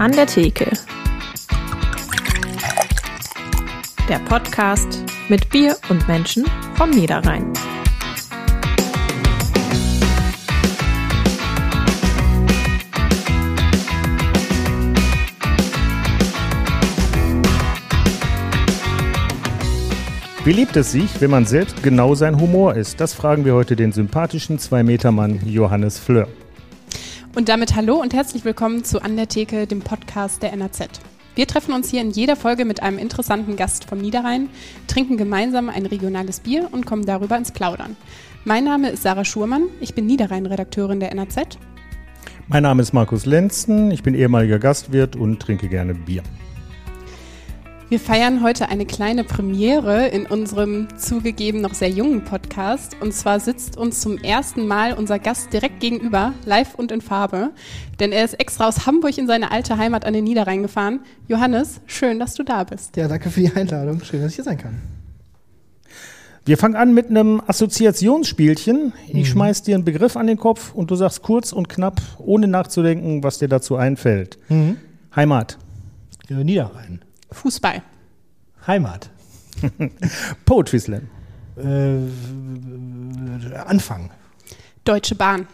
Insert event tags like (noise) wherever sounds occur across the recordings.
An der Theke. Der Podcast mit Bier und Menschen vom Niederrhein. Wie lebt es sich, wenn man selbst genau sein Humor ist? Das fragen wir heute den sympathischen Zwei-Meter-Mann Johannes Fleur. Und damit hallo und herzlich willkommen zu An der Theke, dem Podcast der NAZ. Wir treffen uns hier in jeder Folge mit einem interessanten Gast vom Niederrhein, trinken gemeinsam ein regionales Bier und kommen darüber ins Plaudern. Mein Name ist Sarah Schurmann, ich bin Niederrhein-Redakteurin der NAZ. Mein Name ist Markus Lenzen, ich bin ehemaliger Gastwirt und trinke gerne Bier. Wir feiern heute eine kleine Premiere in unserem zugegeben noch sehr jungen Podcast. Und zwar sitzt uns zum ersten Mal unser Gast direkt gegenüber, live und in Farbe. Denn er ist extra aus Hamburg in seine alte Heimat an den Niederrhein gefahren. Johannes, schön, dass du da bist. Ja, danke für die Einladung. Schön, dass ich hier sein kann. Wir fangen an mit einem Assoziationsspielchen. Ich mhm. schmeiß dir einen Begriff an den Kopf und du sagst kurz und knapp, ohne nachzudenken, was dir dazu einfällt. Mhm. Heimat. Niederrhein. Fußball. Heimat. (laughs) Poetry Slam. Äh, Anfang. Deutsche Bahn.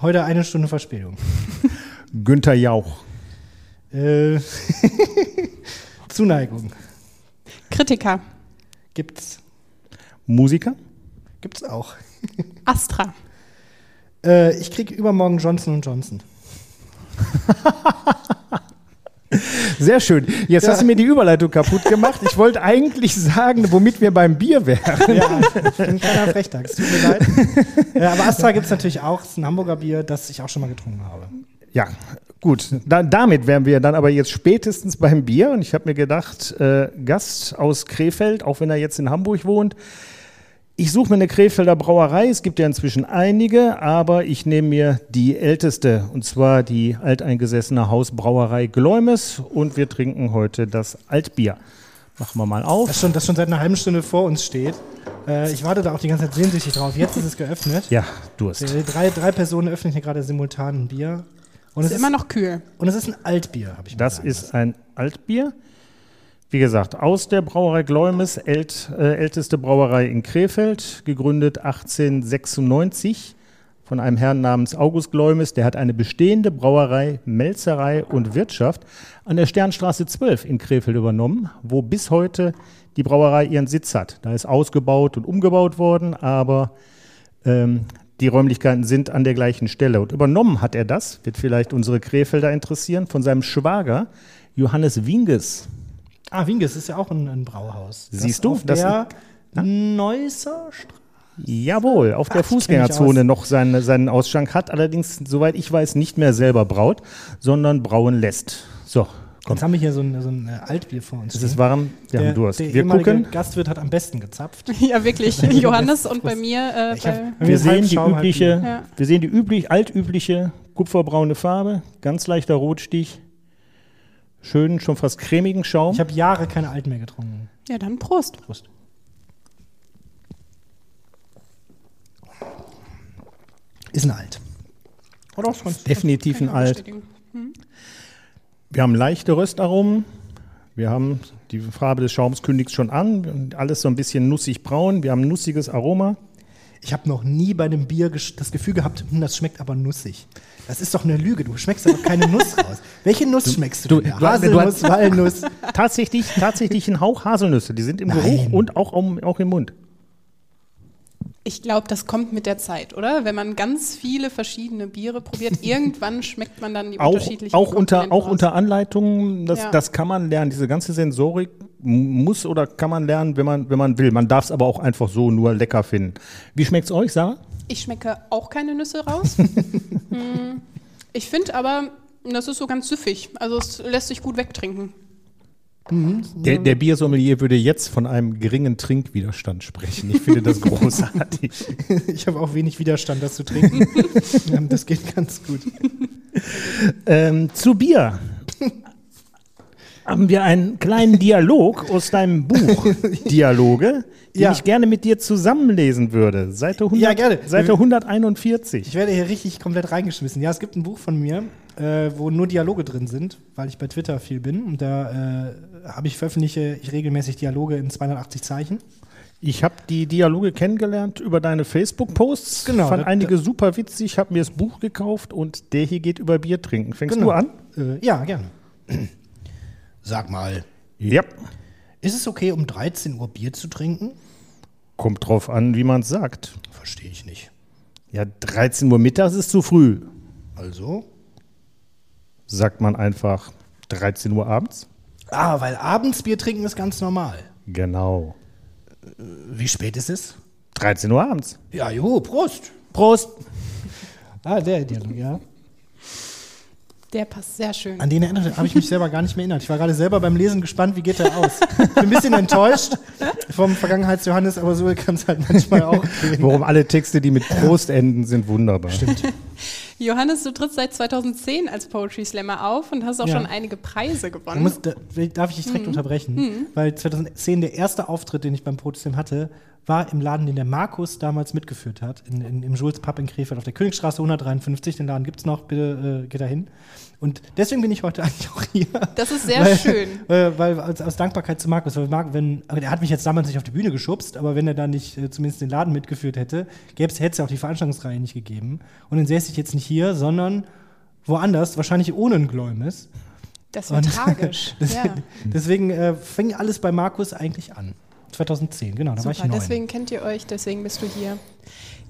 Heute eine Stunde Verspätung. (laughs) Günther Jauch. Äh, (laughs) Zuneigung. Kritiker. Gibt's. Musiker? Gibt's auch. Astra. Äh, ich krieg übermorgen Johnson Johnson. Sehr schön. Jetzt ja. hast du mir die Überleitung kaputt gemacht. Ich wollte eigentlich sagen, womit wir beim Bier wären. Ja, ich bin ein kleiner Frechtag. Es tut mir leid. Ja, aber Astra gibt es natürlich auch. Es ist ein Hamburger Bier, das ich auch schon mal getrunken habe. Ja, gut. Da, damit wären wir dann aber jetzt spätestens beim Bier. Und ich habe mir gedacht, äh, Gast aus Krefeld, auch wenn er jetzt in Hamburg wohnt, ich suche mir eine Krefelder Brauerei. Es gibt ja inzwischen einige, aber ich nehme mir die älteste, und zwar die alteingesessene Hausbrauerei Gläumes. Und wir trinken heute das Altbier. Machen wir mal auf. Das schon, das schon seit einer halben Stunde vor uns steht. Äh, ich warte da auch die ganze Zeit sehnsüchtig drauf. Jetzt ist es geöffnet. Ja, Durst. Drei, drei Personen öffnen hier gerade simultan ein Bier. Und es ist immer noch kühl. Und es ist ein Altbier, habe ich Das ist ein Altbier. Wie gesagt, aus der Brauerei Gläumes, ält, äh, älteste Brauerei in Krefeld, gegründet 1896 von einem Herrn namens August Gläumes. Der hat eine bestehende Brauerei, Melzerei und Wirtschaft an der Sternstraße 12 in Krefeld übernommen, wo bis heute die Brauerei ihren Sitz hat. Da ist ausgebaut und umgebaut worden, aber ähm, die Räumlichkeiten sind an der gleichen Stelle. Und übernommen hat er das, wird vielleicht unsere Krefelder interessieren, von seinem Schwager Johannes Winges. Ah, Winges ist ja auch ein, ein Brauhaus. Siehst du? Auf das der Neusser Straße. Jawohl, auf der Ach, Fußgängerzone noch seinen, seinen Ausschank hat, allerdings, soweit ich weiß, nicht mehr selber braut, sondern brauen lässt. So, Komm. Jetzt haben wir hier so ein, so ein äh, Altbier vor uns. Es ist warm, wir der, haben Durst. Der wir gucken. Gastwirt hat am besten gezapft. (laughs) ja, wirklich. (laughs) Johannes und bei mir. Äh, hab, wir, sehen die übliche, ja. wir sehen die üblich, altübliche kupferbraune Farbe, ganz leichter Rotstich schönen, schon fast cremigen Schaum. Ich habe Jahre keine Alt mehr getrunken. Ja, dann Prost. Prost. Ist ein Alt. Oder auch sonst. Definitiv ein Alt. Hm? Wir haben leichte Röstaromen. Wir haben die Farbe des Schaums kündigt schon an. Alles so ein bisschen nussig braun. Wir haben ein nussiges Aroma. Ich habe noch nie bei einem Bier das Gefühl gehabt, hm, das schmeckt aber nussig. Das ist doch eine Lüge. Du schmeckst doch keine Nuss raus. Welche Nuss du, schmeckst du, du denn? Haselnuss, Walnuss. (laughs) Tatsächlich, tatsächlich ein Hauch Haselnüsse. Die sind im Nein. Geruch und auch, auch im Mund. Ich glaube, das kommt mit der Zeit, oder? Wenn man ganz viele verschiedene Biere probiert, (laughs) irgendwann schmeckt man dann die auch, unterschiedlichen Auch unter, auch unter Anleitungen, das, ja. das kann man lernen. Diese ganze Sensorik muss oder kann man lernen, wenn man, wenn man will. Man darf es aber auch einfach so nur lecker finden. Wie schmeckt es euch, Sarah? Ich schmecke auch keine Nüsse raus. (laughs) Hm. ich finde aber, das ist so ganz süffig. Also es lässt sich gut wegtrinken. Mhm. Der, der Biersommelier würde jetzt von einem geringen Trinkwiderstand sprechen. Ich finde das (laughs) großartig. ich habe auch wenig Widerstand, das zu trinken. (laughs) das geht ganz gut. Ähm, zu Bier haben wir einen kleinen Dialog aus deinem Buch (laughs) Dialoge, den ja. ich gerne mit dir zusammenlesen würde. Seite, 100, ja, gerne. Seite 141. Ich werde hier richtig komplett reingeschmissen. Ja, es gibt ein Buch von mir, äh, wo nur Dialoge drin sind, weil ich bei Twitter viel bin. Und da äh, habe ich veröffentliche ich regelmäßig Dialoge in 280 Zeichen. Ich habe die Dialoge kennengelernt über deine Facebook-Posts. Genau, Fand da- einige super witzig, habe mir das Buch gekauft und der hier geht über Bier trinken. Fängst Genau. du an? Äh, ja, gerne. (clears throat) Sag mal, Ja. ist es okay, um 13 Uhr Bier zu trinken? Kommt drauf an, wie man es sagt. Verstehe ich nicht. Ja, 13 Uhr mittags ist zu früh. Also? Sagt man einfach 13 Uhr abends? Ah, weil abends Bier trinken ist ganz normal. Genau. Wie spät ist es? 13 Uhr abends. Ja, jo, Prost. Prost. Ah, der Dialog, ja. Der passt sehr schön. An den erinnere- habe ich mich selber gar nicht mehr erinnert. Ich war gerade selber beim Lesen gespannt, wie geht der aus. Ich bin ein bisschen enttäuscht vom Vergangenheits-Johannes, aber so kann es halt manchmal auch gehen. Worum alle Texte, die mit Prost enden, sind wunderbar. Stimmt. Johannes, du trittst seit 2010 als Poetry Slammer auf und hast auch Ja. schon einige Preise gewonnen. muss, da, darf ich dich direkt unterbrechen? Weil 2010 der erste Auftritt, den ich beim Protestem hatte, war im Laden, den der Markus damals mitgeführt hat, in, in, im Jules Pub in Krefeld auf der Königstraße 153. Den Laden gibt es noch, bitte äh, geht da hin. Und deswegen bin ich heute (laughs) eigentlich auch hier. Das ist sehr weil, schön. (laughs) Weil, weil aus, aus Dankbarkeit zu Markus, weil Marc, wenn, aber der hat mich jetzt damals nicht auf die Bühne geschubst, aber wenn er da nicht äh, zumindest den Laden mitgeführt hätte, gäbe es, hätte es ja auch die Veranstaltungsreihe nicht gegeben. Und dann säße ich jetzt nicht hier, sondern woanders, wahrscheinlich ohne ein Gläumes. Das wäre tragisch. (laughs) Das, ja. Deswegen äh, fing alles bei Markus eigentlich an. 2010, genau, da war ich Super, neun. deswegen kennt ihr euch, deswegen bist du hier.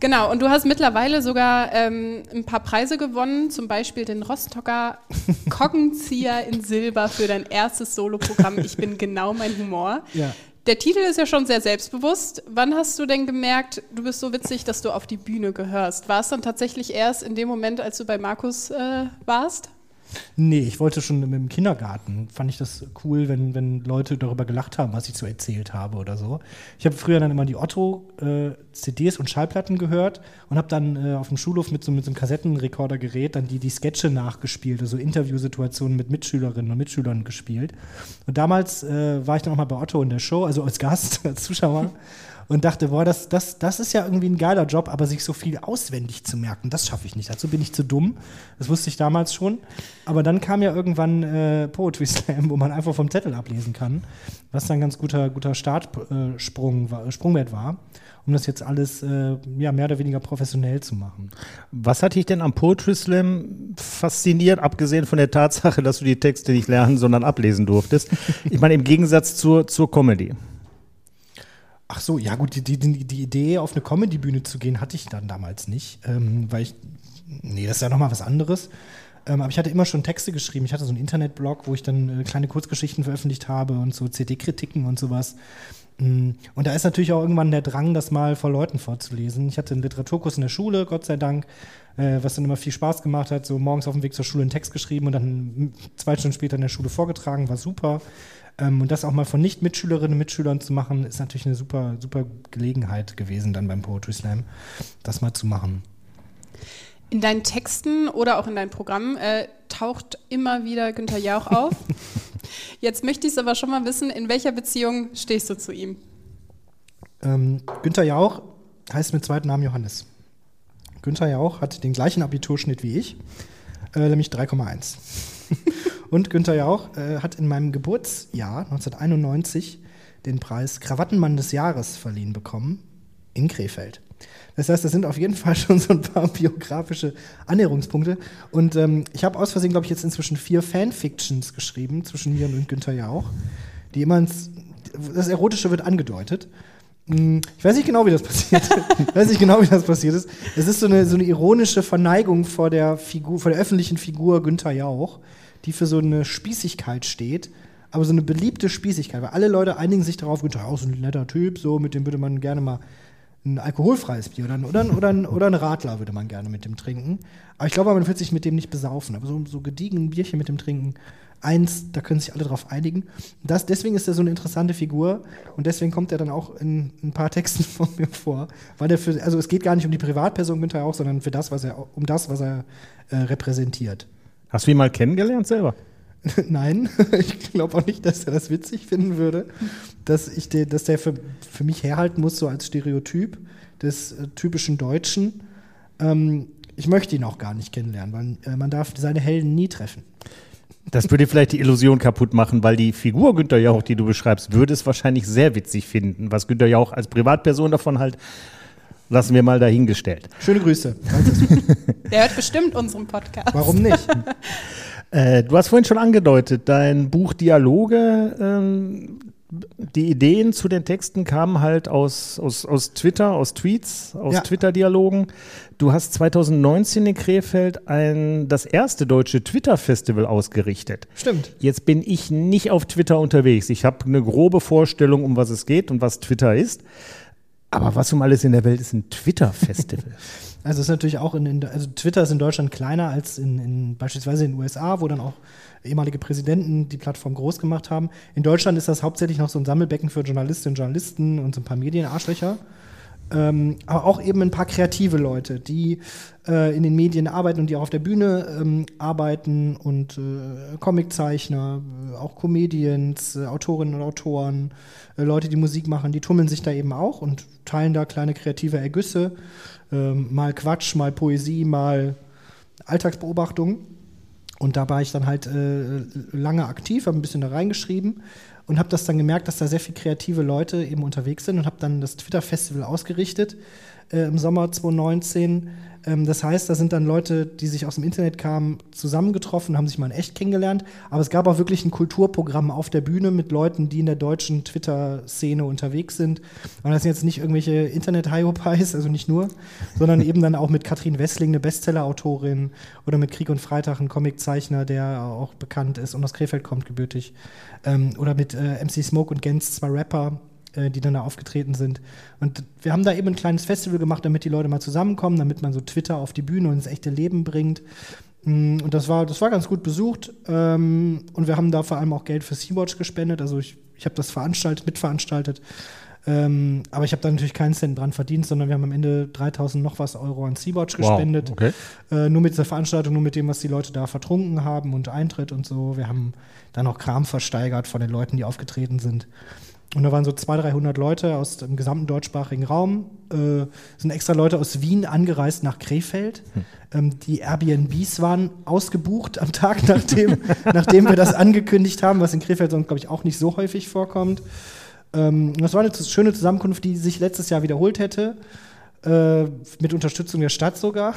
Genau, und du hast mittlerweile sogar ähm, ein paar Preise gewonnen, zum Beispiel den Rostocker (laughs) Kockenzieher in Silber für dein erstes Soloprogramm Ich bin genau mein Humor. Ja. Der Titel ist ja schon sehr selbstbewusst. Wann hast du denn gemerkt, du bist so witzig, dass du auf die Bühne gehörst? War es dann tatsächlich erst in dem Moment, als du bei Markus äh, warst? Nee, ich wollte schon im Kindergarten. Fand ich das cool, wenn, wenn Leute darüber gelacht haben, was ich so erzählt habe oder so. Ich habe früher dann immer die Otto-CDs und Schallplatten gehört und habe dann äh, auf dem Schulhof mit so, mit so einem Kassettenrekordergerät dann die, die Sketche nachgespielt, also Interviewsituationen mit Mitschülerinnen und Mitschülern gespielt. Und damals äh, war ich dann auch mal bei Otto in der Show, also als Gast, (laughs) als Zuschauer. Und dachte, boah, das, das, das ist ja irgendwie ein geiler Job, aber sich so viel auswendig zu merken, das schaffe ich nicht. Dazu bin ich zu dumm. Das wusste ich damals schon. Aber dann kam ja irgendwann äh, Poetry (laughs) Slam, wo man einfach vom Zettel ablesen kann, was dann ein ganz guter, guter Startsprung, äh, Sprungwert war, um das jetzt alles äh, ja, mehr oder weniger professionell zu machen. Was hat dich denn am Poetry Slam fasziniert, abgesehen von der Tatsache, dass du die Texte nicht lernen, sondern ablesen durftest? Ich meine, im Gegensatz zur, zur Comedy. Ach so, ja gut, die, die, die Idee, auf eine Comedy-Bühne zu gehen, hatte ich dann damals nicht, ähm, weil ich, nee, das ist ja nochmal was anderes. Ähm, aber ich hatte immer schon Texte geschrieben. Ich hatte so einen Internetblog, wo ich dann äh, kleine Kurzgeschichten veröffentlicht habe und so CD-Kritiken und sowas. Mm, Und da ist natürlich auch irgendwann der Drang, das mal vor Leuten vorzulesen. Ich hatte einen Literaturkurs in der Schule, Gott sei Dank, äh, was dann immer viel Spaß gemacht hat. So morgens auf dem Weg zur Schule einen Text geschrieben und dann mm, zwei Stunden später in der Schule vorgetragen, war super. Ähm, und das auch mal von Nicht-Mitschülerinnen und Mitschülern zu machen, ist natürlich eine super, super Gelegenheit gewesen, dann beim Poetry Slam, das mal zu machen. In deinen Texten oder auch in deinem Programm äh, taucht immer wieder Günther Jauch auf. (laughs) Jetzt möchte ich es aber schon mal wissen, in welcher Beziehung stehst du zu ihm? Ähm, Günther Jauch heißt mit zweiten Namen Johannes. Günther Jauch hat den gleichen Abiturschnitt wie ich, äh, nämlich 3,1. (laughs) Und Günther Jauch äh, hat in meinem Geburtsjahr 1991 den Preis Krawattenmann des Jahres verliehen bekommen in Krefeld. Das heißt, das sind auf jeden (laughs) Fall schon so ein paar biografische Annäherungspunkte. Und ähm, ich habe aus Versehen, glaube ich, jetzt inzwischen vier Fanfictions geschrieben zwischen mir und Günther Jauch, die immer ins, das Erotische wird angedeutet. Hm, Ich weiß nicht genau, wie das passiert. ich weiß nicht genau, wie das passiert ist. Es ist so eine, so eine ironische Verneigung vor der Figur, vor der öffentlichen Figur Günther Jauch, die für so eine Spießigkeit steht, aber so eine beliebte Spießigkeit, weil alle Leute einigen sich darauf, Günther Jauch ist ein netter Typ, so mit dem würde man gerne mal ein alkoholfreies Bier oder, ein- oder, ein- oder, ein- oder ein Radler würde man gerne mit dem trinken. Aber ich glaube, man wird sich mit dem nicht besaufen. Aber so, so gediegen ein Bierchen mit dem trinken, eins, da können sich alle drauf einigen. Das, deswegen ist er so eine interessante Figur und deswegen kommt er dann auch in ein paar Texten (laughs) von mir vor. Weil er für, also es geht gar nicht um die Privatperson Günther auch, sondern für das, was er, um das, was er äh, repräsentiert. Hast du ihn mal kennengelernt selber? (laughs) Nein, (laughs) ich glaube auch nicht, dass er das witzig finden würde, dass, ich de, dass der für, für mich herhalten muss, so als Stereotyp des äh, typischen Deutschen. Ähm, ich möchte ihn auch gar nicht kennenlernen, weil äh, man darf seine Helden nie treffen. Das würde vielleicht die Illusion kaputt machen, weil die Figur Günter Jauch, die du beschreibst, würde es wahrscheinlich sehr witzig finden. Was Günter Jauch als Privatperson davon halt, lassen wir mal dahingestellt. Schöne Grüße. (laughs) Der hört bestimmt unseren Podcast. Warum nicht? (laughs) Äh, du hast vorhin schon angedeutet, dein Buch Dialoge, ähm, die Ideen zu den Texten kamen halt aus, aus, aus Twitter, aus Tweets, aus Ja. Twitter-Dialogen. Du hast 2019 in Krefeld ein, das erste deutsche Twitter-Festival ausgerichtet. Stimmt. Jetzt bin ich nicht auf Twitter unterwegs. Ich habe eine grobe Vorstellung, um was es geht und was Twitter ist. Aber was um alles in der Welt ist ein Twitter-Festival? (laughs) Also ist natürlich auch in, in also Twitter ist in Deutschland kleiner als in, in beispielsweise in den USA, wo dann auch ehemalige Präsidenten die Plattform groß gemacht haben. In Deutschland ist das hauptsächlich noch so ein Sammelbecken für Journalistinnen und Journalisten und so ein paar Medienarschlöcher. Ähm, aber auch eben ein paar kreative Leute, die äh, in den Medien arbeiten und die auch auf der Bühne ähm, arbeiten und äh, Comiczeichner, äh, auch Comedians, äh, Autorinnen und Autoren, äh, Leute, die Musik machen, die tummeln sich da eben auch und teilen da kleine kreative Ergüsse, ähm, mal Quatsch, mal Poesie, mal Alltagsbeobachtung. Und da war ich dann halt lange aktiv, habe ein bisschen da reingeschrieben und habe das dann gemerkt, dass da sehr viele kreative Leute eben unterwegs sind und habe dann das Twitter-Festival ausgerichtet äh, im Sommer 2019. Ähm, das heißt, da sind dann Leute, die sich aus dem Internet kamen, zusammengetroffen, haben sich mal in echt kennengelernt. Aber es gab auch wirklich ein Kulturprogramm auf der Bühne mit Leuten, die in der deutschen Twitter-Szene unterwegs sind. Und das sind jetzt nicht irgendwelche Internet-Hyopies, also nicht nur, sondern (laughs) eben dann auch mit Katrin Wessling, eine Bestseller-Autorin, oder mit Krieg und Freitag, ein Comiczeichner, der auch bekannt ist und aus Krefeld kommt gebürtig. Ähm, oder mit äh, MC Smoke und Gens, zwei Rapper, äh, die dann da aufgetreten sind. Und wir haben da eben ein kleines Festival gemacht, damit die Leute mal zusammenkommen, damit man so Twitter auf die Bühne und ins echte Leben bringt. Mm, Und das war, das war ganz gut besucht. Ähm, und wir haben da vor allem auch Geld für Sea-Watch gespendet. Also ich, ich habe das veranstaltet, mitveranstaltet. Ähm, aber ich habe da natürlich keinen Cent dran verdient, sondern wir haben am Ende 3000 noch was Euro an Sea-Watch gespendet. okay. Äh, nur mit dieser Veranstaltung, nur mit dem, was die Leute da vertrunken haben und Eintritt und so. Wir haben dann auch Kram versteigert von den Leuten, die aufgetreten sind. Und da waren so 200, 300 Leute aus dem gesamten deutschsprachigen Raum. Äh, sind extra Leute aus Wien angereist nach Krefeld. Ähm, die Airbnbs waren ausgebucht am Tag, (laughs) nachdem, nachdem wir das angekündigt haben, was in Krefeld sonst, glaube ich, auch nicht so häufig vorkommt. Ähm, das war eine schöne Zusammenkunft, die sich letztes Jahr wiederholt hätte. Äh, mit Unterstützung der Stadt sogar.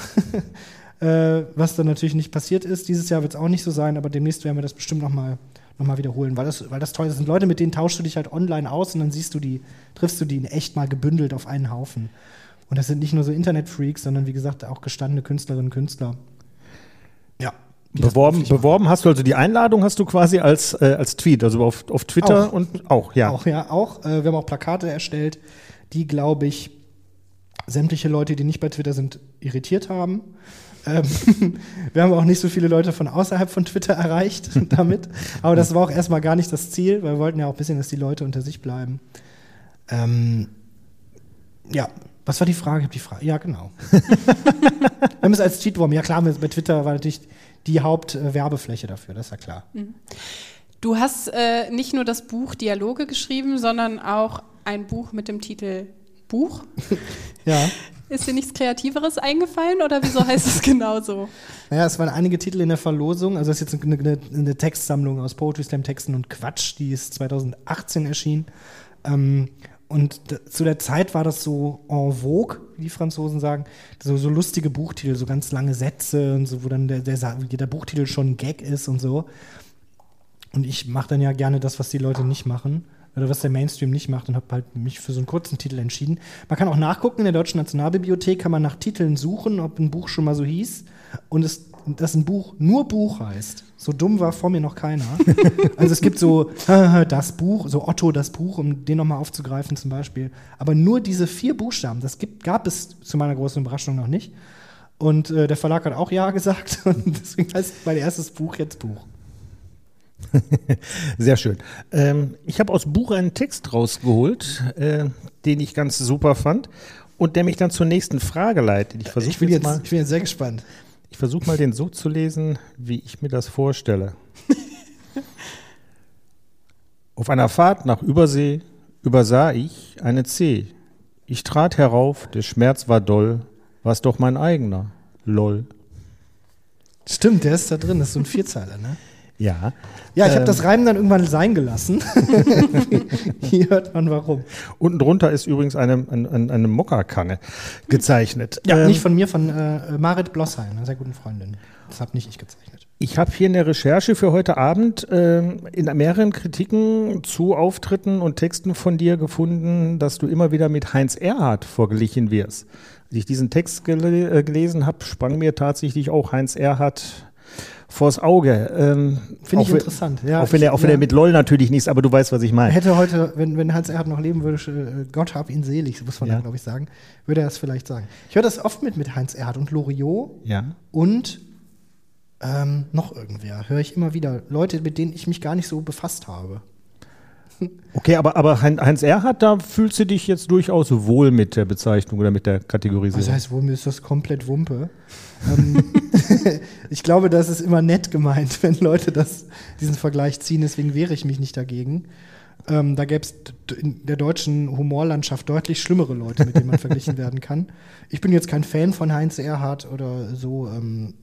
(laughs) äh, was dann natürlich nicht passiert ist. Dieses Jahr wird es auch nicht so sein, aber demnächst werden wir das bestimmt nochmal noch mal wiederholen, weil das, weil das toll ist. Das sind Leute, mit denen tauschst du dich halt online aus und dann siehst du die, triffst du die in echt mal gebündelt auf einen Haufen. Und das sind nicht nur so Internetfreaks, sondern wie gesagt auch gestandene Künstlerinnen und Künstler. Ja. Beworben, beworben hast du also die Einladung hast du quasi als, äh, als Tweet, also auf, auf Twitter Auch. und auch, ja. Auch, ja, auch. Äh, wir haben auch Plakate erstellt, die, glaube ich, sämtliche Leute, die nicht bei Twitter sind, irritiert haben. Ähm, (laughs) wir haben auch nicht so viele Leute von außerhalb von Twitter erreicht (laughs) damit. Aber das war auch erstmal gar nicht das Ziel, weil wir wollten ja auch ein bisschen, dass die Leute unter sich bleiben. Ähm, ja, was war die Frage? Ich habe die Frage. Ja, genau. (laughs) wir haben es als Cheatwurm. Ja, klar, bei Twitter war natürlich die Hauptwerbefläche dafür, das ist ja klar. Du hast äh, nicht nur das Buch Dialoge geschrieben, sondern auch ein Buch mit dem Titel Buch. Ja. Ist dir nichts Kreativeres eingefallen oder wieso heißt es genauso? Naja, es waren einige Titel in der Verlosung. Also, das ist jetzt eine, eine, eine Textsammlung aus Poetry Slam Texten und Quatsch, die ist 2018 erschienen. Ähm, und zu der Zeit war das so en vogue, wie die Franzosen sagen. So, so lustige Buchtitel, so ganz lange Sätze und so, wo dann der, der, der Buchtitel schon ein Gag ist und so. Und ich mache dann ja gerne das, was die Leute nicht machen. Oder was der Mainstream nicht macht und habe halt mich für so einen kurzen Titel entschieden. Man kann auch nachgucken, in der Deutschen Nationalbibliothek kann man nach Titeln suchen, ob ein Buch schon mal so hieß. Und es, dass ein Buch nur Buch heißt. So dumm war vor mir noch keiner. (laughs) also es gibt so (laughs) das Buch, so Otto das Buch, um den nochmal aufzugreifen zum Beispiel. Aber nur diese vier Buchstaben, das gibt, gab es zu meiner großen Überraschung noch nicht. Und äh, der Verlag hat auch Ja gesagt. (laughs) Und deswegen heißt mein erstes Buch jetzt Buch. (laughs) Sehr schön. Ähm, ich habe aus Buch einen Text rausgeholt, äh, den ich ganz super fand und der mich dann zur nächsten Frage leitet. Ich versuche Ich bin, jetzt mal, ich bin jetzt sehr gespannt. ich versuch mal den so zu lesen, wie ich mir das vorstelle. (laughs) Auf einer Fahrt nach Übersee übersah ich eine C. Ich trat herauf, der Schmerz war doll, war's doch mein eigener. lol. Stimmt, der ist da drin, das ist so ein Vierzeiler, ne? Ja. Ja, ich habe Ähm. das Reimen dann irgendwann sein gelassen. (laughs) Hier hört man warum. Unten drunter ist übrigens eine, eine, eine Mokka-Kanne gezeichnet. Ja, Ähm, nicht von mir, von äh, Marit Blossheim, einer sehr guten Freundin. Das habe nicht ich gezeichnet. Ich habe hier in der Recherche für heute Abend ähm, in mehreren Kritiken zu Auftritten und Texten von dir gefunden, dass du immer wieder mit Heinz Erhardt verglichen wirst. Als ich diesen Text gele äh, gelesen habe, sprang mir tatsächlich auch Heinz Erhardt vors Auge. Ähm, Finde ich wenn- interessant. Ja, auch wenn, er, auch wenn ja. er mit LOL natürlich nichts, aber du weißt, was ich meine. hätte heute, wenn, wenn Hans Erhard noch leben würde, äh, Gott hab ihn selig, muss man Ja. glaube ich, sagen, würde er es vielleicht sagen. Ich höre das oft mit mit Heinz Erhard und Loriot Ja. und ähm, noch irgendwer. Höre ich immer wieder. Leute, mit denen ich mich gar nicht so befasst habe. Okay, aber, aber Hein- Heinz Erhardt, da fühlst du dich jetzt durchaus wohl mit der Bezeichnung oder mit der Kategorisierung. Das heißt, wohl mir ist das komplett Wumpe. Ähm, (laughs) ich glaube, das ist immer nett gemeint, (laughs) wenn Leute das, diesen Vergleich ziehen. Deswegen wehre ich mich nicht dagegen. Ähm, da gäbe es in der deutschen Humorlandschaft deutlich schlimmere Leute, mit denen man (laughs) verglichen werden kann. Ich bin jetzt kein Fan von Heinz Erhardt oder so, ähm,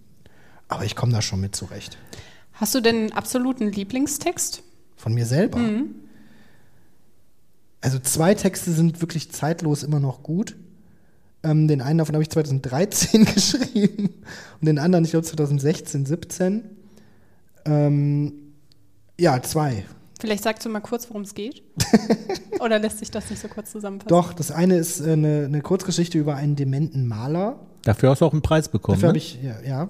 aber ich komme da schon mit zurecht. Hast du denn einen absoluten Lieblingstext? Von mir selber. Also zwei Texte sind wirklich zeitlos immer noch gut. Ähm, den einen davon habe ich 2013 (laughs) geschrieben und den anderen, ich glaube, 2016, 17. Ähm, ja, zwei. Vielleicht sagst du mal kurz, worum es geht. (laughs) Oder lässt sich das nicht so kurz zusammenfassen? Doch, das eine ist äh, eine, eine Kurzgeschichte über einen dementen Maler. Dafür hast du auch einen Preis bekommen. Dafür habe ne? ich, ja, ja.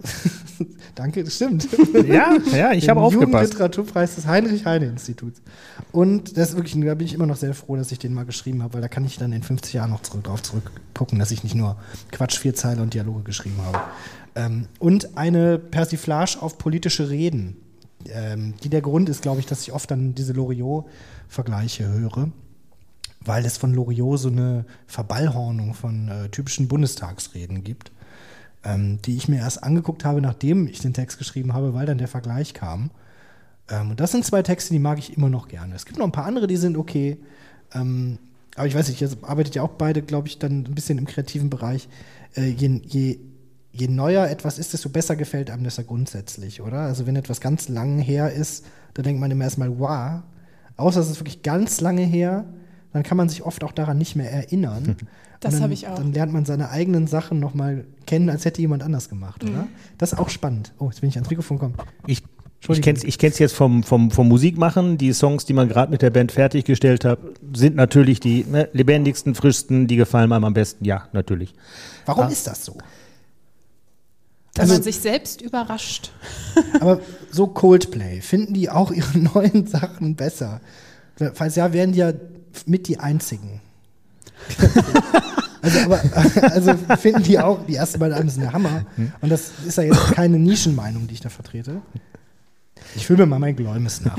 (laughs) Danke, das stimmt. ja, ja, ich habe Den aufgepasst. Jugendliteraturpreis des Heinrich-Heine-Instituts. Und das ist wirklich, da bin ich immer noch sehr froh, dass ich den mal geschrieben habe, weil da kann ich dann in 50 Jahren noch zurück, drauf zurückgucken, dass ich nicht nur Quatsch, vier Zeile und Dialoge geschrieben habe. Ähm, und eine Persiflage auf politische Reden, ähm, die der Grund ist, glaube ich, dass ich oft dann diese Loriot-Vergleiche höre, weil es von Loriot so eine Verballhornung von äh, typischen Bundestagsreden gibt ähm, die ich mir erst angeguckt habe, nachdem ich den Text geschrieben habe, weil dann der Vergleich kam. Ähm, und das sind zwei Texte, die mag ich immer noch gerne. Es gibt noch ein paar andere, die sind okay. Ähm, aber ich weiß nicht, ihr arbeitet ja auch beide, glaube ich, dann ein bisschen im kreativen Bereich. Äh, je, je, je neuer etwas ist, desto besser gefällt einem das ja grundsätzlich, oder? Also wenn etwas ganz lang her ist, dann denkt man immer erstmal, wow. Außer es ist wirklich ganz lange her, dann kann man sich oft auch daran nicht mehr erinnern. (laughs) Das habe ich auch. Dann lernt man seine eigenen Sachen nochmal kennen, als hätte jemand anders gemacht, Mhm. oder? Das ist auch spannend. Oh, jetzt bin ich ans Mikrofon gekommen. Ich, ich kenne es ich kenn's jetzt vom, vom, vom Musikmachen. Die Songs, die man gerade mit der Band fertiggestellt hat, sind natürlich die ne, lebendigsten, frischsten, die gefallen einem am besten. Ja, natürlich. Warum Ah. ist das so? Dass Also- man sich selbst überrascht. (laughs) Aber so Coldplay, finden die auch ihre (laughs) neuen Sachen besser? Falls ja, wären die ja mit die einzigen. (laughs) also, aber, also finden die auch, die ersten beiden Alben sind der Hammer. Und das ist ja jetzt keine Nischenmeinung, die ich da vertrete. Ich fühle mir mal mein Gläumes nach.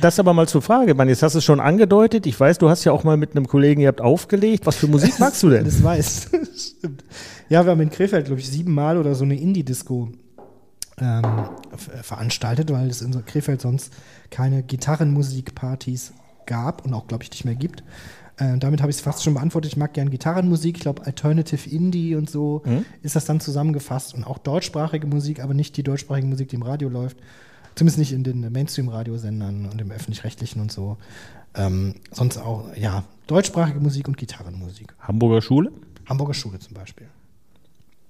das aber mal zur Frage, man, jetzt hast du es schon angedeutet. Ich weiß, du hast ja auch mal mit einem Kollegen, ihr habt aufgelegt. Was für Musik (laughs) magst du denn? Das weiß. (laughs) Stimmt. Ja, wir haben in Krefeld, glaube ich, siebenmal oder so eine Indie-Disco ähm, f- veranstaltet, weil es in Krefeld sonst keine Gitarrenmusikpartys gab und auch, glaube ich, nicht mehr gibt. Äh, damit habe ich es fast schon beantwortet. Ich mag gern Gitarrenmusik, ich glaube Alternative Indie und so ist das dann zusammengefasst und auch deutschsprachige Musik, aber nicht die deutschsprachige Musik, die im Radio läuft. Zumindest nicht in den Mainstream-Radiosendern und im öffentlich-rechtlichen und so. Ähm, sonst auch, ja, deutschsprachige Musik und Gitarrenmusik. Hamburger Schule? Hamburger Schule zum Beispiel.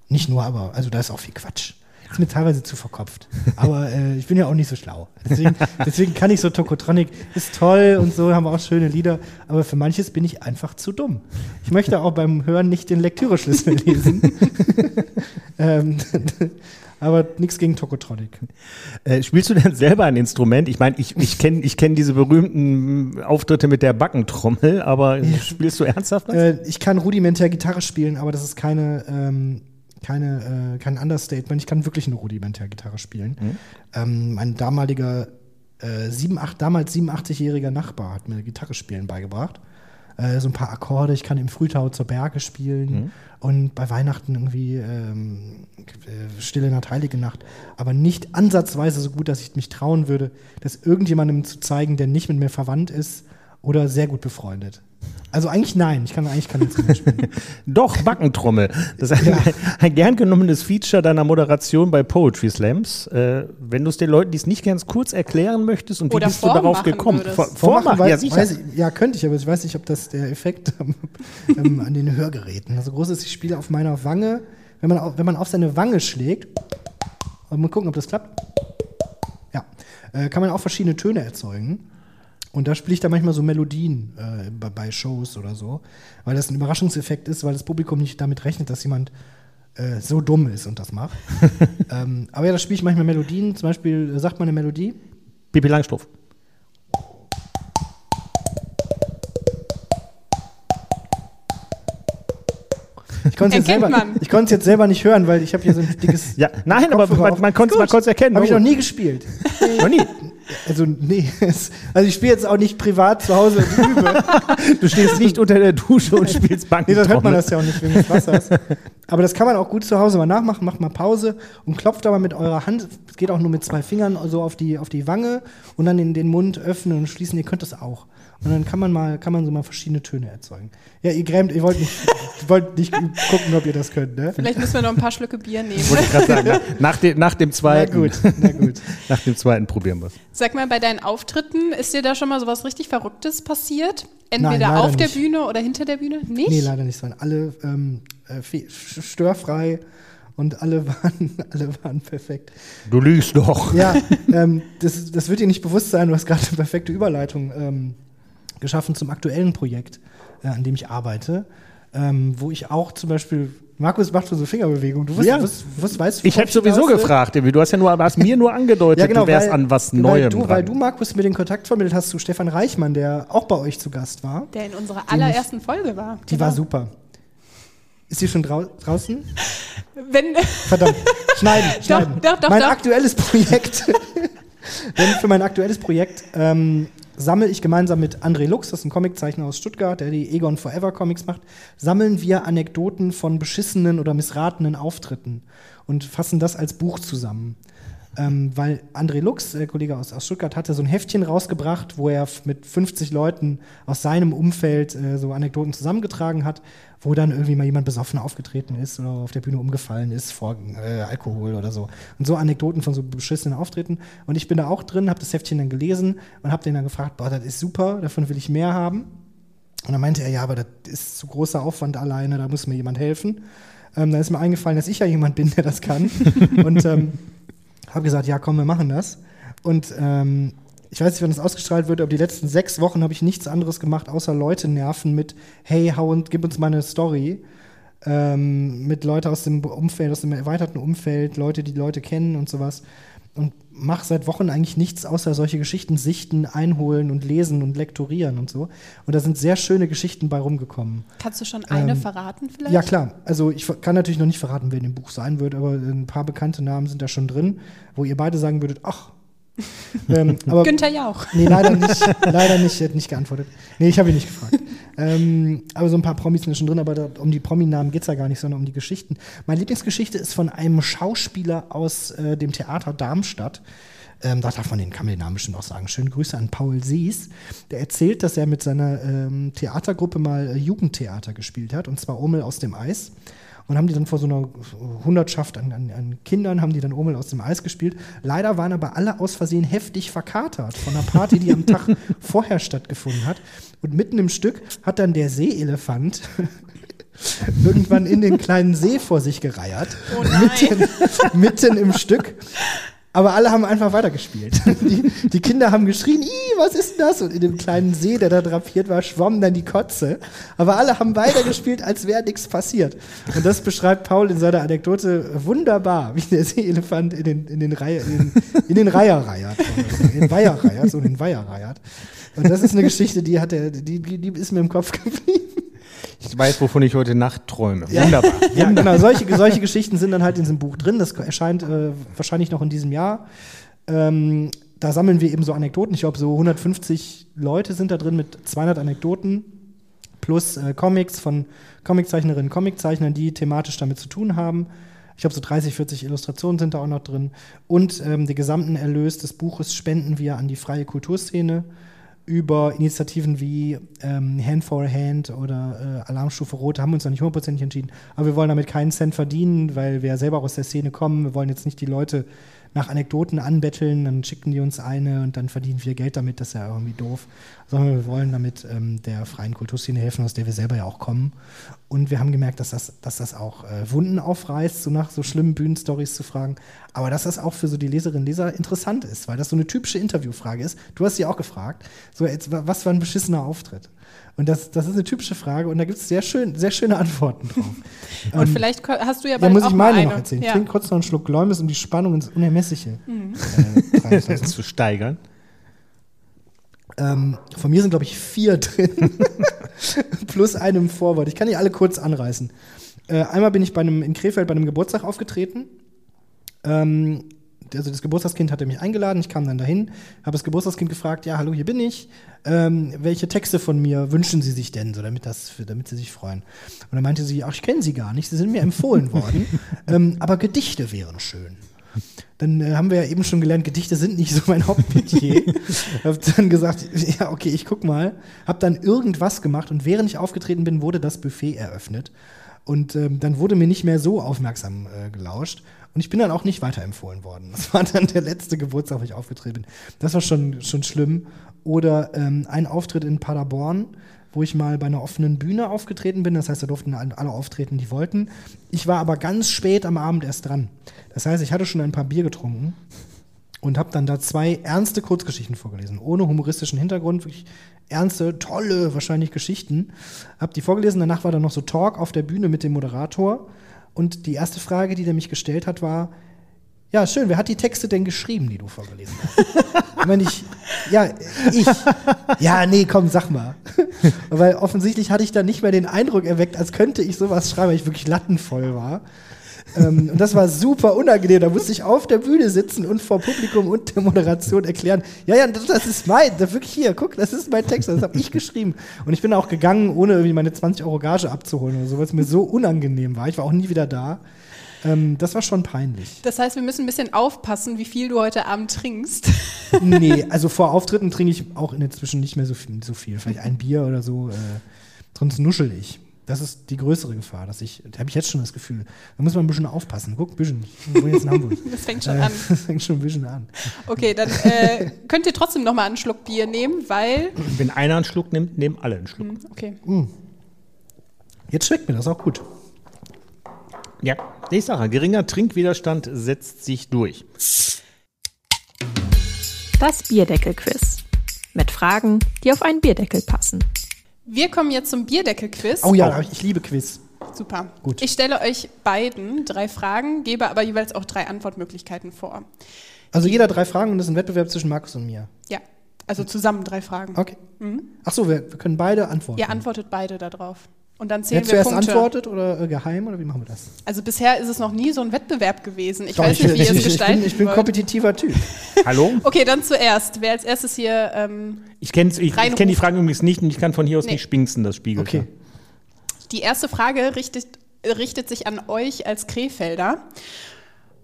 Nicht nur, aber, also da ist auch viel Quatsch. Ist mir teilweise zu verkopft. Aber äh, ich bin ja auch nicht so schlau. Deswegen, deswegen kann ich so Tokotronic, ist toll und so, haben auch schöne Lieder. Aber für manches bin ich einfach zu dumm. Ich möchte auch beim Hören nicht den Lektüreschlüssel (laughs) lesen. (laughs) ähm, (laughs) aber nichts gegen Tokotronic. Äh, spielst du denn selber ein Instrument? Ich meine, ich, ich kenne ich kenn diese berühmten Auftritte mit der Backentrommel, aber spielst du ernsthaft was? Äh, ich kann rudimentär Gitarre spielen, aber das ist keine, ähm, keine, äh, kein Understatement. Ich kann wirklich eine rudimentär Gitarre spielen. Ähm, mein damaliger, äh, 7, 8, damals 87-jähriger Nachbar hat mir Gitarre spielen beigebracht. Äh, so ein paar Akkorde. Ich kann im Frühtau zur Berge spielen und bei Weihnachten irgendwie ähm, äh, Stille Nacht, Heilige Nacht. Aber nicht ansatzweise so gut, dass ich mich trauen würde, das irgendjemandem zu zeigen, der nicht mit mir verwandt ist oder sehr gut befreundet. Also eigentlich nein, ich kann eigentlich kein Instrument spielen. (laughs) Doch, Backentrommel. Das ist ein, ein gern genommenes Feature deiner Moderation bei Poetry Slams. Äh, wenn du es den Leuten, die es nicht ganz kurz erklären möchtest und wie Oder bist du darauf gekommen? Vor- Vormachen, Vormachen, weiß, ja sicher. Weiß ich, ja, könnte ich, aber ich weiß nicht, ob das der Effekt (laughs) ähm, an den Hörgeräten. Also groß ist, ich spiele auf meiner Wange, wenn man, auf, wenn man auf seine Wange schlägt, und mal gucken, ob das klappt. Ja, äh, kann man auch verschiedene Töne erzeugen. Und da spiele ich dann manchmal so Melodien äh, bei, Shows oder so, weil das ein Überraschungseffekt ist, weil das Publikum nicht damit rechnet, dass jemand äh, so dumm ist und das macht. (laughs) ähm, aber ja, da spiele ich manchmal Melodien. Zum Beispiel äh, sagt man eine Melodie. Bibi Langstrumpf. Ich konnte es jetzt, jetzt selber nicht hören, weil ich habe hier so ein dickes. (laughs) Ja, nein, aber Kopfhörer man, man konnte es erkennen. Habe ich Oh. noch nie gespielt. Noch nie. (laughs) Also, nee. (laughs) es- Also, ich spiele jetzt auch nicht privat zu Hause und übe. Du stehst nicht unter der Dusche und spielst (laughs) Nee, Backentrommel. dann hört man das ja auch nicht wegen des Wassers. Aber das kann man auch gut zu Hause mal nachmachen. Macht mal Pause und klopft aber mit eurer Hand, es geht auch nur mit zwei Fingern, so auf die, auf die Wange und dann in den Mund öffnen und schließen. Ihr könnt das auch. Und dann kann man mal, kann man so mal verschiedene Töne erzeugen. Ja, ihr grämt, ihr wollt nicht, (laughs) wollt nicht gucken, ob ihr das könnt, ne? Vielleicht müssen wir noch ein paar Schlücke Bier nehmen. Wollte ich gerade sagen. Nach, nach, dem, nach dem Na zweiten. gut, na gut. (laughs) Nach dem zweiten probieren wir es. Sag mal, bei deinen Auftritten, ist dir da schon mal sowas richtig Verrücktes passiert? Nein, Entweder leider auf der nicht. Bühne oder hinter der Bühne? Nicht? Nee, leider nicht. Es waren alle ähm, äh, störfrei und alle (laughs) waren, alle waren perfekt. Du lügst doch. Ja, ähm, das, das wird dir nicht bewusst sein. Du hast gerade eine perfekte Überleitung ähm, geschaffen zum aktuellen Projekt, äh, an dem ich arbeite, ähm, wo ich auch zum Beispiel Markus macht schon so Fingerbewegungen. Du wirst, Ja. wirst, wirst, weißt, Ich hätte sowieso will? gefragt, Evi. Du hast ja nur, hast mir nur angedeutet, Ja, genau, du wärst weil, an was weil Neuem du, dran. weil du, Markus, mir den Kontakt vermittelt hast zu Stefan Reichmann, der auch bei euch zu Gast war. Der in unserer allerersten Folge war. Die Genau. war super. Ist die schon drau draußen? (laughs) Wenn, Verdammt. Schneiden, (laughs) schneiden. doch, doch, mein doch. aktuelles Projekt. (laughs) Denn für mein aktuelles Projekt ähm, sammle ich gemeinsam mit André Lux, das ist ein Comiczeichner aus Stuttgart, der die Egon Forever Comics macht, sammeln wir Anekdoten von beschissenen oder missratenen Auftritten und fassen das als Buch zusammen. Ähm, weil André Lux, der Kollege aus, aus Stuttgart, hatte so ein Heftchen rausgebracht, wo er mit 50 Leuten aus seinem Umfeld äh, so Anekdoten zusammengetragen hat, wo dann irgendwie mal jemand besoffen aufgetreten ist oder auf der Bühne umgefallen ist vor äh, Alkohol oder so. Und so Anekdoten von so beschissenen Auftritten. Und ich bin da auch drin, habe das Heftchen dann gelesen und habe den dann gefragt, boah, das ist super, davon will ich mehr haben. Und dann meinte er, ja, aber das ist zu großer Aufwand alleine, da muss mir jemand helfen. Ähm, dann ist mir eingefallen, dass ich ja jemand bin, der das kann. (laughs) und ähm, habe gesagt, ja, komm, wir machen das. Und ähm, ich weiß nicht, wann das ausgestrahlt wird, aber die letzten sechs Wochen habe ich nichts anderes gemacht, außer Leute nerven mit, hey, hau und gib uns mal eine Story. Ähm, mit Leute aus dem Umfeld, aus dem erweiterten Umfeld, Leute, die Leute kennen und sowas. Und mache seit Wochen eigentlich nichts, außer solche Geschichten sichten, einholen und lesen und lektorieren und so. Und da sind sehr schöne Geschichten bei rumgekommen. kannst du schon eine Ähm, verraten vielleicht? Ja, klar. Also ich kann natürlich noch nicht verraten, wer in dem Buch sein wird, aber ein paar bekannte Namen sind da schon drin, wo ihr beide sagen würdet, ach. (laughs) ähm, aber Günther Jauch. nee, leider nicht, leider nicht, er hat nicht geantwortet. Nee, ich habe ihn nicht gefragt. ähm, aber so ein paar Promis sind schon drin, aber da, um die Prominamen geht es ja gar nicht, sondern um die Geschichten. Meine Lieblingsgeschichte ist von einem Schauspieler aus äh, dem Theater Darmstadt. Ähm, da darf man den, kann man den Namen bestimmt auch sagen. Schöne Grüße an Paul Sies. Der erzählt, dass er mit seiner ähm, Theatergruppe mal äh, Jugendtheater gespielt hat, und zwar Omel aus dem Eis. Und haben die dann vor so einer Hundertschaft an, an, an Kindern, haben die dann Omel aus dem Eis gespielt. Leider waren aber alle aus Versehen heftig verkatert von einer Party, die am Tag (laughs) vorher stattgefunden hat. Und mitten im Stück hat dann der Seeelefant (laughs) irgendwann in den kleinen See vor sich gereiert. Oh nein. Mitten, mitten im Stück. Aber alle haben einfach weitergespielt. (laughs) Die, die Kinder haben geschrien, was ist denn das? Und in dem kleinen See, der da drapiert war, schwamm dann die Kotze. Aber alle haben weitergespielt, als wäre nichts passiert. Und das beschreibt Paul in seiner Anekdote wunderbar, wie der Seeelefant in den, in den, Reihe, in in den Reiher reiert. In den Weiher reiert, so in den Weiher reiert. Und das ist eine Geschichte, die hat er, die, die ist mir im Kopf geblieben. Ich weiß, wovon ich heute Nacht träume. Wunderbar. (laughs) Ja, genau. Solche, solche Geschichten sind dann halt in diesem Buch drin. Das erscheint äh, wahrscheinlich noch in diesem Jahr. Ähm, da sammeln wir eben so Anekdoten. Ich glaube, so 150 Leute sind da drin mit 200 Anekdoten plus äh, Comics von Comiczeichnerinnen und Comiczeichnern, die thematisch damit zu tun haben. Ich glaube, so 30, 40 Illustrationen sind da auch noch drin. Und ähm, den gesamten Erlös des Buches spenden wir an die freie Kulturszene über Initiativen wie ähm, Hand for Hand oder äh, Alarmstufe Rot, haben wir uns noch nicht hundertprozentig entschieden. Aber wir wollen damit keinen Cent verdienen, weil wir ja selber aus der Szene kommen. Wir wollen jetzt nicht die Leute nach Anekdoten anbetteln, dann schicken die uns eine und dann verdienen wir Geld damit, das ist ja irgendwie doof. Sondern wir wollen damit ähm, der freien Kulturszene helfen, aus der wir selber ja auch kommen. Und wir haben gemerkt, dass das, dass das auch äh, Wunden aufreißt, so nach so schlimmen Bühnenstories zu fragen. Aber dass das auch für so die Leserinnen und Leser interessant ist, weil das so eine typische Interviewfrage ist. Du hast sie auch gefragt, so jetzt, was für ein beschissener Auftritt. Und das, das ist eine typische Frage und da gibt es sehr, schön, sehr schöne Antworten drauf. (laughs) und ähm, vielleicht hast du ja bald Da muss ich meine noch erzählen. Ja. Ich trinke kurz noch einen Schluck Gläumes, um die Spannung ins Unermessliche mhm. äh, (laughs) zu steigern. Ähm, von mir sind, glaube ich, vier (laughs) drin. Plus einem Vorwort. Ich kann die alle kurz anreißen. Äh, einmal bin ich bei einem, in Krefeld bei einem Geburtstag aufgetreten. Ähm, also das Geburtstagskind hatte mich eingeladen, ich kam dann dahin, habe das Geburtstagskind gefragt, ja, hallo, hier bin ich. Ähm, welche Texte von mir wünschen Sie sich denn, so damit, das, damit Sie sich freuen? Und dann meinte sie, ach, ich kenne Sie gar nicht, Sie sind mir empfohlen worden, (laughs) ähm, aber Gedichte wären schön. Dann äh, haben wir ja eben schon gelernt, Gedichte sind nicht so mein (laughs) Hauptmetier. (laughs) habe dann gesagt, (laughs) ja, okay, ich guck mal. Habe dann irgendwas gemacht und während ich aufgetreten bin, wurde das Buffet eröffnet. Und ähm, dann wurde mir nicht mehr so aufmerksam äh, gelauscht. Und ich bin dann auch nicht weiterempfohlen worden. Das war dann der letzte Geburtstag, wo ich aufgetreten bin. Das war schon, schon schlimm. Oder ähm, ein Auftritt in Paderborn, wo ich mal bei einer offenen Bühne aufgetreten bin. Das heißt, da durften alle auftreten, die wollten. Ich war aber ganz spät am Abend erst dran. Das heißt, ich hatte schon ein paar Bier getrunken und habe dann da zwei ernste Kurzgeschichten vorgelesen, ohne humoristischen Hintergrund, wirklich ernste, tolle, wahrscheinlich Geschichten. Hab die vorgelesen, danach war dann noch so Talk auf der Bühne mit dem Moderator und die erste Frage, die der mich gestellt hat, war, ja, schön, wer hat die Texte denn geschrieben, die du vorgelesen hast? meine ich, ja, ich. Ja, nee, komm, sag mal. Weil offensichtlich hatte ich dann nicht mehr den Eindruck erweckt, als könnte ich sowas schreiben, weil ich wirklich lattenvoll war ähm, und das war super unangenehm. Da musste ich auf der Bühne sitzen und vor Publikum und der Moderation erklären, ja, ja, das, das ist mein, das wirklich hier, guck, das ist mein Text, das habe ich geschrieben. Und ich bin auch gegangen, ohne irgendwie meine 20 Euro Gage abzuholen oder so, weil es mir so unangenehm war. Ich war auch nie wieder da. Ähm, das war schon peinlich. Das heißt, wir müssen ein bisschen aufpassen, wie viel du heute Abend trinkst. nee, (laughs) also vor Auftritten trinke ich auch inzwischen nicht mehr so viel. So viel. Vielleicht ein Bier oder so. Äh, sonst nuschel ich. Das ist die größere Gefahr, dass ich, da habe ich jetzt schon das Gefühl. Da muss man ein bisschen aufpassen. Guck, ein bisschen. Ich jetzt in Hamburg. (laughs) das fängt schon äh, an. (laughs) Das fängt schon ein bisschen an. Okay, dann äh, könnt ihr trotzdem noch mal einen Schluck Bier nehmen, weil. Wenn einer einen Schluck nimmt, nehmen alle einen Schluck. Hm, okay. Mm. Jetzt schmeckt mir das auch gut. Ja, ich sage, geringer Trinkwiderstand setzt sich durch. Das Bierdeckel-Quiz. Mit Fragen, die auf einen Bierdeckel passen. Wir kommen jetzt zum Bierdeckel-Quiz. Oh ja, ich liebe Quiz. Super. Gut. Ich stelle euch beiden drei Fragen, gebe aber jeweils auch drei Antwortmöglichkeiten vor. Also jeder drei Fragen und das ist ein Wettbewerb zwischen Markus und mir. Ja, also zusammen drei Fragen. Okay. Mhm. Ach so, wir, wir, können beide antworten. Ihr antwortet beide darauf. Und dann zählen Wer wir zuerst Punkte. antwortet oder äh, geheim oder wie machen wir das? Also bisher ist es noch nie so ein Wettbewerb gewesen. Ich Doch, weiß nicht, wie ihr es gestalten Ich bin, ich bin kompetitiver Typ. (laughs) Hallo? Okay, dann zuerst. Wer als erstes hier ähm, Ich kenne ich, ich kenn die Fragen übrigens nicht und ich kann von hier aus nee. nicht spinksen, das Spiegel. Okay. Die erste Frage richtet, richtet sich an euch als Krefelder.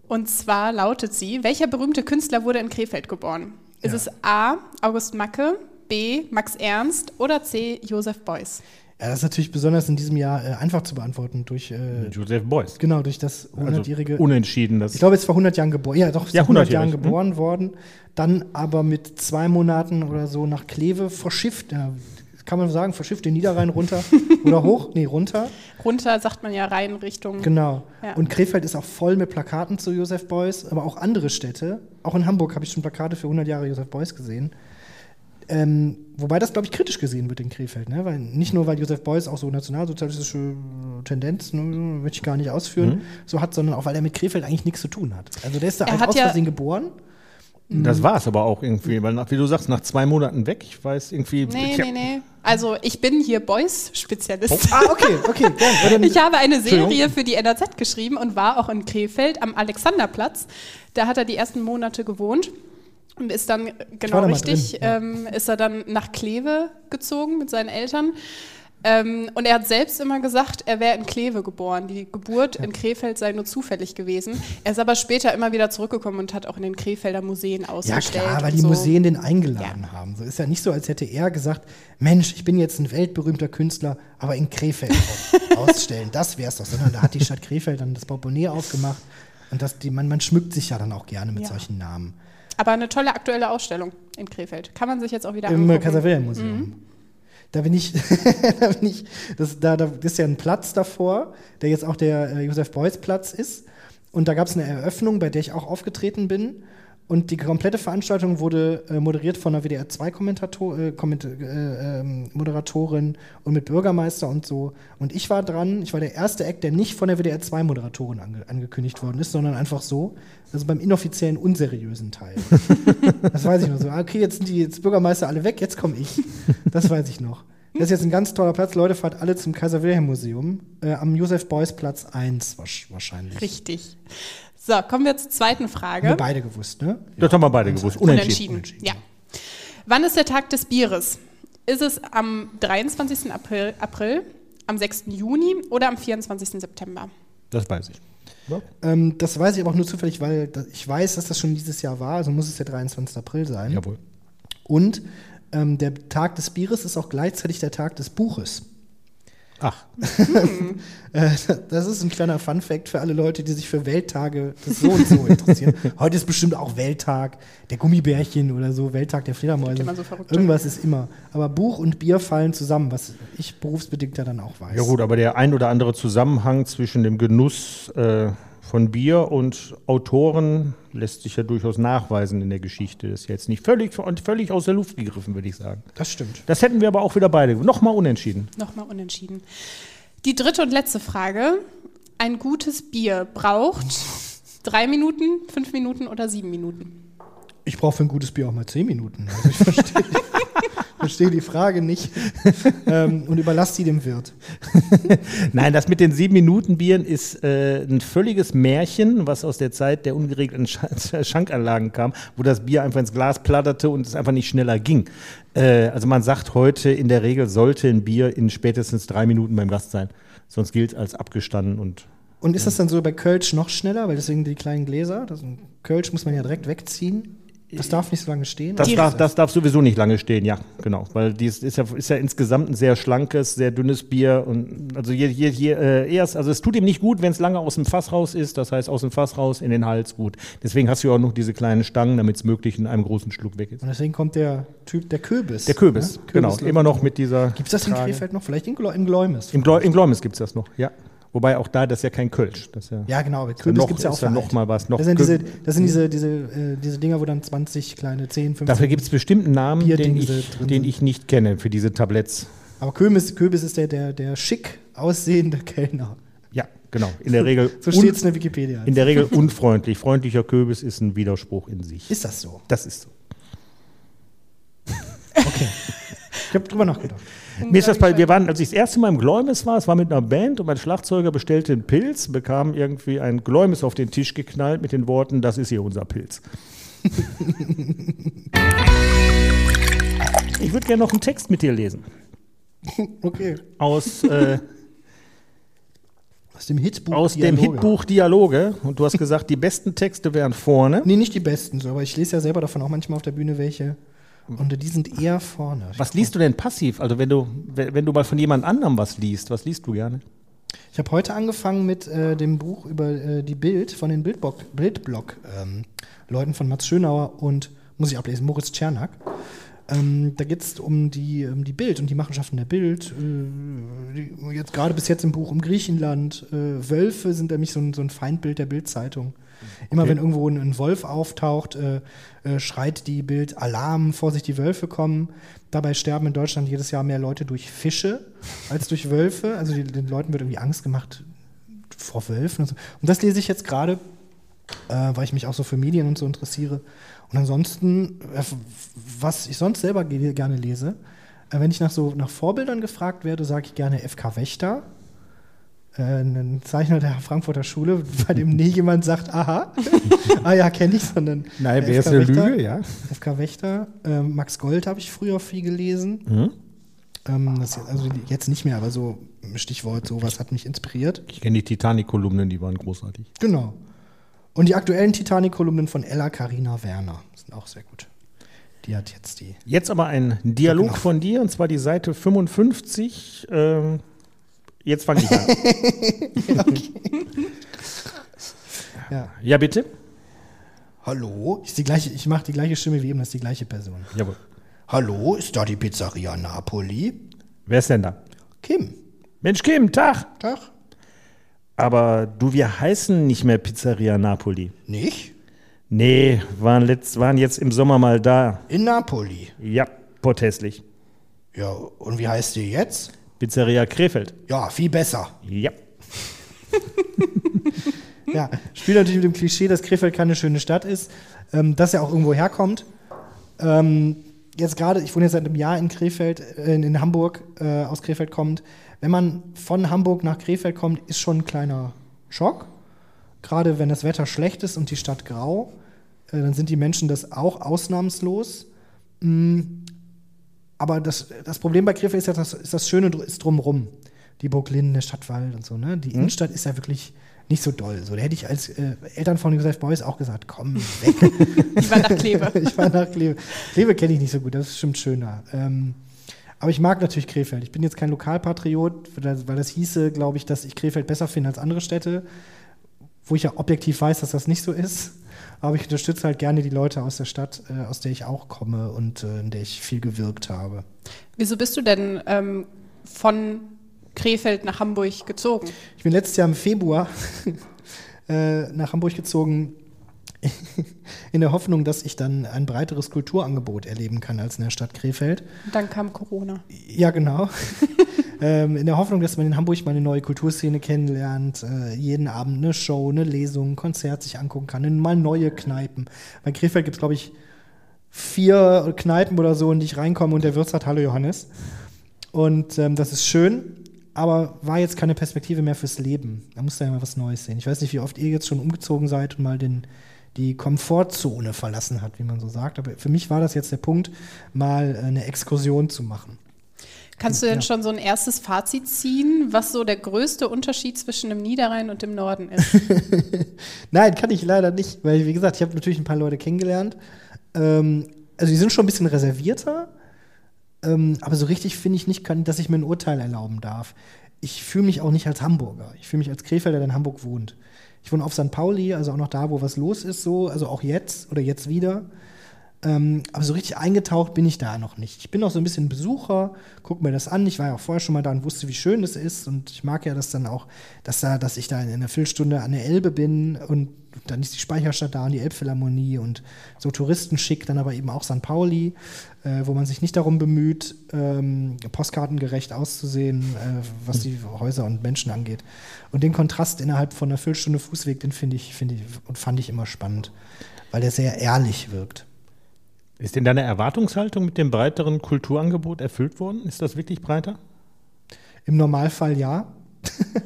Und zwar lautet sie, welcher berühmte Künstler wurde in Krefeld geboren? Ja. Ist es A. August Macke, B. Max Ernst oder C. Josef Beuys? Ja, das ist natürlich besonders in diesem Jahr äh, einfach zu beantworten durch äh, Joseph Beuys. Genau, durch das 100-jährige. Also unentschieden. Das ich glaube, es vor 100 Jahren geboren. Ja, doch, ist ja, 100 Jahren hm? geboren hm? worden. Dann aber mit zwei Monaten oder so nach Kleve verschifft. Ja, kann man sagen, verschifft den Niederrhein runter (laughs) oder hoch? Nee, runter. Runter sagt man ja rein Richtung. Genau. Ja. Und Krefeld ist auch voll mit Plakaten zu Joseph Beuys, aber auch andere Städte. Auch in Hamburg habe ich schon Plakate für 100 Jahre Joseph Beuys gesehen. Ähm, wobei das, glaube ich, kritisch gesehen wird in Krefeld. Ne? Weil, nicht nur, weil Josef Beuys auch so nationalsozialistische Tendenz, ne, möchte ich gar nicht ausführen, mhm. so hat, sondern auch, weil er mit Krefeld eigentlich nichts zu tun hat. Also der ist da einfach aus ja Versehen geboren. Das war es aber auch irgendwie, weil, nach, wie du sagst, nach zwei Monaten weg, ich weiß irgendwie. Nee, nee, nee. Also ich bin hier Beuys-Spezialist. Oh. Ah, okay, (laughs) okay. Ja, ich habe eine Serie für die NRZ geschrieben und war auch in Krefeld am Alexanderplatz. Da hat er die ersten Monate gewohnt. Und ist dann, genau richtig, ähm, ist er dann nach Kleve gezogen mit seinen Eltern. Ähm, und er hat selbst immer gesagt, er wäre in Kleve geboren. Die Geburt in Krefeld sei nur zufällig gewesen. Er ist aber später immer wieder zurückgekommen und hat auch in den Krefelder Museen Ja ausgestellt. klar, weil die so. Museen den eingeladen haben. So ist ja nicht so, als hätte er gesagt, Mensch, ich bin jetzt ein weltberühmter Künstler, aber in Krefeld au- (laughs) ausstellen, das wär's doch. Sondern da hat die Stadt Krefeld dann das Portemonnaie aufgemacht und das, die, man, man schmückt sich ja dann auch gerne mit Ja. solchen Namen. Aber eine tolle aktuelle Ausstellung in Krefeld. Kann man sich jetzt auch wieder Im angucken. Kaiser-Wilhelm-Museum. Da bin ich, (laughs) da bin ich, das, da, da ist ja ein Platz davor, der jetzt auch der äh, Josef-Beuys-Platz ist. Und da gab es eine Eröffnung, bei der ich auch aufgetreten bin. Und die komplette Veranstaltung wurde äh, moderiert von einer WDR 2 Kommentator, äh, Komment äh, ähm, Moderatorin und mit Bürgermeister und so. Und ich war dran, ich war der erste Act, der nicht von der WDR 2 Moderatorin ange angekündigt worden ist, sondern einfach so, also beim inoffiziellen, unseriösen Teil. (laughs) das weiß ich noch so. Ah, Okay, jetzt sind die jetzt Bürgermeister alle weg, jetzt komme ich. Das weiß ich noch. Das ist jetzt ein ganz toller Platz. Leute, fahrt alle zum Kaiser-Wilhelm-Museum äh, am Josef-Beuys-Platz 1 wasch- wahrscheinlich. Richtig. So, kommen wir zur zweiten Haben wir Frage. beide gewusst, ne? Das haben wir beide gewusst. Unentschieden. Unentschieden. Ja. Wann ist der Tag des Bieres? Ist es am 23. April, April am 6. Juni oder am 24. September? Das weiß ich. Ähm, das weiß ich aber auch nur zufällig, weil ich weiß, dass das schon dieses Jahr war, also muss es der 23. April sein. Jawohl. Und ähm, der Tag des Bieres ist auch gleichzeitig der Tag des Buches. Ach, (laughs) Äh, das ist ein kleiner Fun-Fact für alle Leute, die sich für Welttage des so und so (laughs) interessieren. Heute ist bestimmt auch Welttag der Gummibärchen oder so, Welttag der Fledermäuse. immer so Irgendwas ist immer. Aber Buch und Bier fallen zusammen, was ich berufsbedingt ja dann auch weiß. ja gut, aber der ein oder andere Zusammenhang zwischen dem Genuss äh, von Bier und Autoren lässt sich ja durchaus nachweisen in der Geschichte. Das ist jetzt nicht völlig, völlig aus der Luft gegriffen, würde ich sagen. Das stimmt. Das hätten wir aber auch wieder beide. Nochmal unentschieden. Nochmal unentschieden. Die dritte und letzte Frage. Ein gutes Bier braucht drei Minuten, fünf Minuten oder sieben Minuten? Ich brauche für ein gutes Bier auch mal zehn Minuten. Also ich verstehe (laughs) verstehe die Frage nicht (laughs) ähm, und überlasse sie dem Wirt. (laughs) Nein, das mit den sieben Minuten Bieren ist äh, ein völliges Märchen, was aus der Zeit der ungeregelten Sch (laughs) Schankanlagen kam, wo das Bier einfach ins Glas platterte und es einfach nicht schneller ging. Äh, also man sagt heute, in der Regel sollte ein Bier in spätestens drei Minuten beim Gast sein. Sonst gilt es als abgestanden und Und ist das dann so bei Kölsch noch schneller, weil deswegen die kleinen Gläser, das Kölsch muss man ja direkt wegziehen. Das darf nicht so lange stehen. Das darf, das darf sowieso nicht lange stehen, ja, genau. Weil dies ist ja, ist ja insgesamt ein sehr schlankes, sehr dünnes Bier. Und also je, je, je, äh, erst, also es tut ihm nicht gut, wenn es lange aus dem Fass raus ist, das heißt aus dem Fass raus in den Hals gut. Deswegen hast du ja auch noch diese kleinen Stangen, damit es möglich in einem großen Schluck weg ist. Und deswegen kommt der Typ, der Kürbis. Der Kürbis, ne? genau. Kürbis- Immer noch mit dieser. Gibt es das in. Krefeld noch? Vielleicht in, Glo im Gläumes. Im, Gläu Im Gläumes gibt es das noch, ja. Wobei auch da, das ist ja kein Kölsch. Das ja, Ja, genau. Aber Kürbis noch, gibt es ja auch ist ja noch mal was. Noch Das sind diese, das sind diese, diese, äh, diese Dinger, wo dann 20 kleine 10, 15. Dafür gibt es bestimmten Namen, den ich, den ich nicht kenne für diese Tabletts. Aber Kürbis, Kürbis ist der, der, der schick aussehende Kellner. Ja, genau. In der Regel, (laughs) So steht es in der Wikipedia. in der Regel unfreundlich. Freundlicher Kürbis ist ein Widerspruch in sich. ist das so? Das ist so. Okay. ich habe drüber nachgedacht. Mir ist das bei, wir waren, als ich das erste Mal im Gläumes war, es war mit einer Band und mein Schlagzeuger bestellte einen Pilz, bekam irgendwie ein Gläumes auf den Tisch geknallt mit den Worten, das ist hier unser Pilz. (laughs) ich würde gerne noch einen Text mit dir lesen. Okay. Aus, äh, (laughs) Aus dem Hitbuch. aus dem Dialoge. Hitbuch Dialoge. Und du hast gesagt, die besten Texte wären vorne. Nee, nicht die besten, so, aber ich lese ja selber davon auch manchmal auf der Bühne welche. Und die sind eher vorne. Was liest du denn passiv? Also wenn du, wenn du mal von jemand anderem was liest, was liest du gerne? Ich habe heute angefangen mit äh, dem Buch über äh, die Bild von den Bildblock, Bildblock ähm, Leuten von Mats Schönauer und, muss ich ablesen, Moritz Czernak. Ähm, da geht es um die, um die Bild und die Machenschaften der Bild. Äh, jetzt gerade bis jetzt im Buch um Griechenland. Äh, Wölfe sind nämlich so ein, so ein Feindbild der Bildzeitung. Immer Okay. wenn irgendwo ein, Wolf auftaucht, äh, äh, schreit die Bild Alarm, Vorsicht, die Wölfe kommen. Dabei sterben in Deutschland jedes Jahr mehr Leute durch Fische als durch Wölfe. Also die, den Leuten wird irgendwie Angst gemacht vor Wölfen und so. Und das lese ich jetzt gerade, äh, weil ich mich auch so für Medien und so interessiere. Und ansonsten, äh, was ich sonst selber ge- gerne lese, äh, wenn ich nach so nach Vorbildern gefragt werde, sage ich gerne FK Wächter. Äh, ein Zeichner der Frankfurter Schule, (laughs) bei dem nie jemand sagt, aha, (laughs) ah ja, kenne ich, sondern Nein, wäre es FK eine Wächter. Lüge, ja. FK Wächter. Ähm, Max Gold habe ich früher viel gelesen. Mhm. Ähm, das, also jetzt nicht mehr, aber so Stichwort, sowas hat mich inspiriert. Ich kenne die Titanic-Kolumnen, die waren großartig. Genau. Und die aktuellen Titanic-Kolumnen von Ella Karina Werner sind auch sehr gut. Die hat jetzt die. Jetzt aber ein Dialog Genau. von dir, und zwar die Seite 55. Ähm, jetzt fange ich an. (laughs) Ja. ja, bitte? Hallo? Ist die gleiche, ich mache die gleiche Stimme wie eben, das ist die gleiche Person. Jawohl. Hallo, ist da die Pizzeria Napoli? Wer ist denn da? Kim. Mensch, Kim, Tag. Tag. Aber du, wir heißen nicht mehr Pizzeria Napoli. Nicht? Nee, waren, letzt, waren jetzt im Sommer mal da. In Napoli. Ja, potthässlich. Ja, und wie heißt die jetzt? Pizzeria Krefeld. Ja, viel besser. Ja. (laughs) Ja, spielt natürlich mit dem Klischee, dass Krefeld keine schöne Stadt ist, ähm, dass er auch irgendwo herkommt. Ähm, jetzt gerade, ich wohne jetzt seit einem Jahr in Krefeld, äh, in, Hamburg, äh, aus Krefeld kommt. Wenn man von Hamburg nach Krefeld kommt, ist schon ein kleiner Schock. Gerade wenn das Wetter schlecht ist und die Stadt grau, äh, dann sind die Menschen das auch ausnahmslos. Mm, aber das, das Problem bei Krefeld ist ja, das, ist das Schöne ist drumrum. Die Burg Linden, der Stadtwald und so. Ne? Die Innenstadt ist ja wirklich nicht so doll. So, da hätte ich als äh, Eltern von Josef Beuys auch gesagt, komm weg. (laughs) Die war nach Kleve. (laughs) ich war nach Kleve. Kleve kenne ich nicht so gut, das ist bestimmt schöner. Ähm, aber ich mag natürlich Krefeld. Ich bin jetzt kein Lokalpatriot, weil das hieße, glaube ich, dass ich Krefeld besser finde als andere Städte, wo ich ja objektiv weiß, dass das nicht so ist. Aber ich unterstütze halt gerne die Leute aus der Stadt, äh, aus der ich auch komme und äh, in der ich viel gewirkt habe. Wieso bist du denn ähm, von Krefeld nach Hamburg gezogen? Ich bin letztes Jahr im Februar (laughs) äh, nach Hamburg gezogen, (laughs) in der Hoffnung, dass ich dann ein breiteres Kulturangebot erleben kann als in der Stadt Krefeld. Und dann kam Corona. Ja, genau. (laughs) ähm, in der Hoffnung, dass man in Hamburg mal eine neue Kulturszene kennenlernt, äh, jeden Abend eine Show, eine Lesung, ein Konzert sich angucken kann, mal neue Kneipen. Bei Krefeld gibt es, glaube ich, vier Kneipen oder so, in die ich reinkomme und der Wirt sagt Hallo Johannes. Und ähm, das ist schön, aber war jetzt keine Perspektive mehr fürs Leben. Da muss da ja mal was Neues sehen. Ich weiß nicht, wie oft ihr jetzt schon umgezogen seid und mal den, die Komfortzone verlassen hat, wie man so sagt. Aber für mich war das jetzt der Punkt, mal äh, eine Exkursion zu machen. Kannst du denn Ja. schon so ein erstes Fazit ziehen, was so der größte Unterschied zwischen dem Niederrhein und dem Norden ist? (laughs) Nein, kann ich leider nicht, weil wie gesagt, ich habe natürlich ein paar Leute kennengelernt. Ähm, also die sind schon ein bisschen reservierter, ähm, aber so richtig finde ich nicht, kann, dass ich mir ein Urteil erlauben darf. Ich fühle mich auch nicht als Hamburger. Ich fühle mich als Krefelder, der in Hamburg wohnt. Ich wohne auf St. Pauli, also auch noch da, wo was los ist, so, also auch jetzt oder jetzt wieder. Ähm, aber so richtig eingetaucht bin ich da noch nicht. Ich bin auch so ein bisschen Besucher, guck mir das an. Ich war ja auch vorher schon mal da und wusste, wie schön es ist. Und ich mag ja das dann auch, dass, da, dass ich da in einer Viertelstunde an der Elbe bin und dann ist die Speicherstadt da und die Elbphilharmonie und so Touristenschick, dann aber eben auch St. Pauli, äh, wo man sich nicht darum bemüht, ähm, postkartengerecht auszusehen, äh, was die Häuser und Menschen angeht. Und den Kontrast innerhalb von einer Viertelstunde Fußweg, den finde ich, finde ich und fand ich immer spannend, weil der sehr ehrlich wirkt. Ist denn deine Erwartungshaltung mit dem breiteren Kulturangebot erfüllt worden? Ist das wirklich breiter? Im Normalfall ja.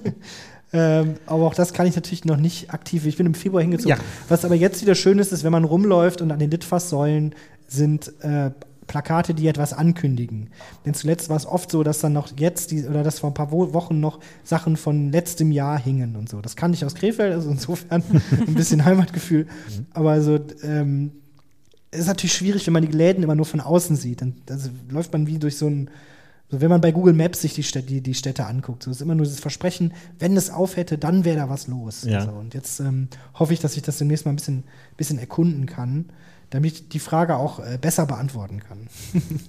(laughs) ähm, aber auch das kann ich natürlich noch nicht aktiv. Ich bin im Februar hingezogen. Ja. Was aber jetzt wieder schön ist, ist, wenn man rumläuft und an den Litfaßsäulen sind äh, Plakate, die etwas ankündigen. Denn zuletzt war es oft so, dass dann noch jetzt die, oder dass vor ein paar Wo Wochen noch Sachen von letztem Jahr hingen und so. Das kannte ich aus Krefeld, also insofern (laughs) ein bisschen Heimatgefühl. Aber also ähm, es ist natürlich schwierig, wenn man die Läden immer nur von außen sieht. Dann also läuft man wie durch so ein, so wenn man bei Google Maps sich die, Städte, die, die Städte anguckt. So ist immer nur dieses Versprechen, wenn es aufhätte, dann wäre da was los. Ja. So, und jetzt ähm, hoffe ich, dass ich das demnächst mal ein bisschen, bisschen erkunden kann, damit ich die Frage auch äh, besser beantworten kann. (laughs)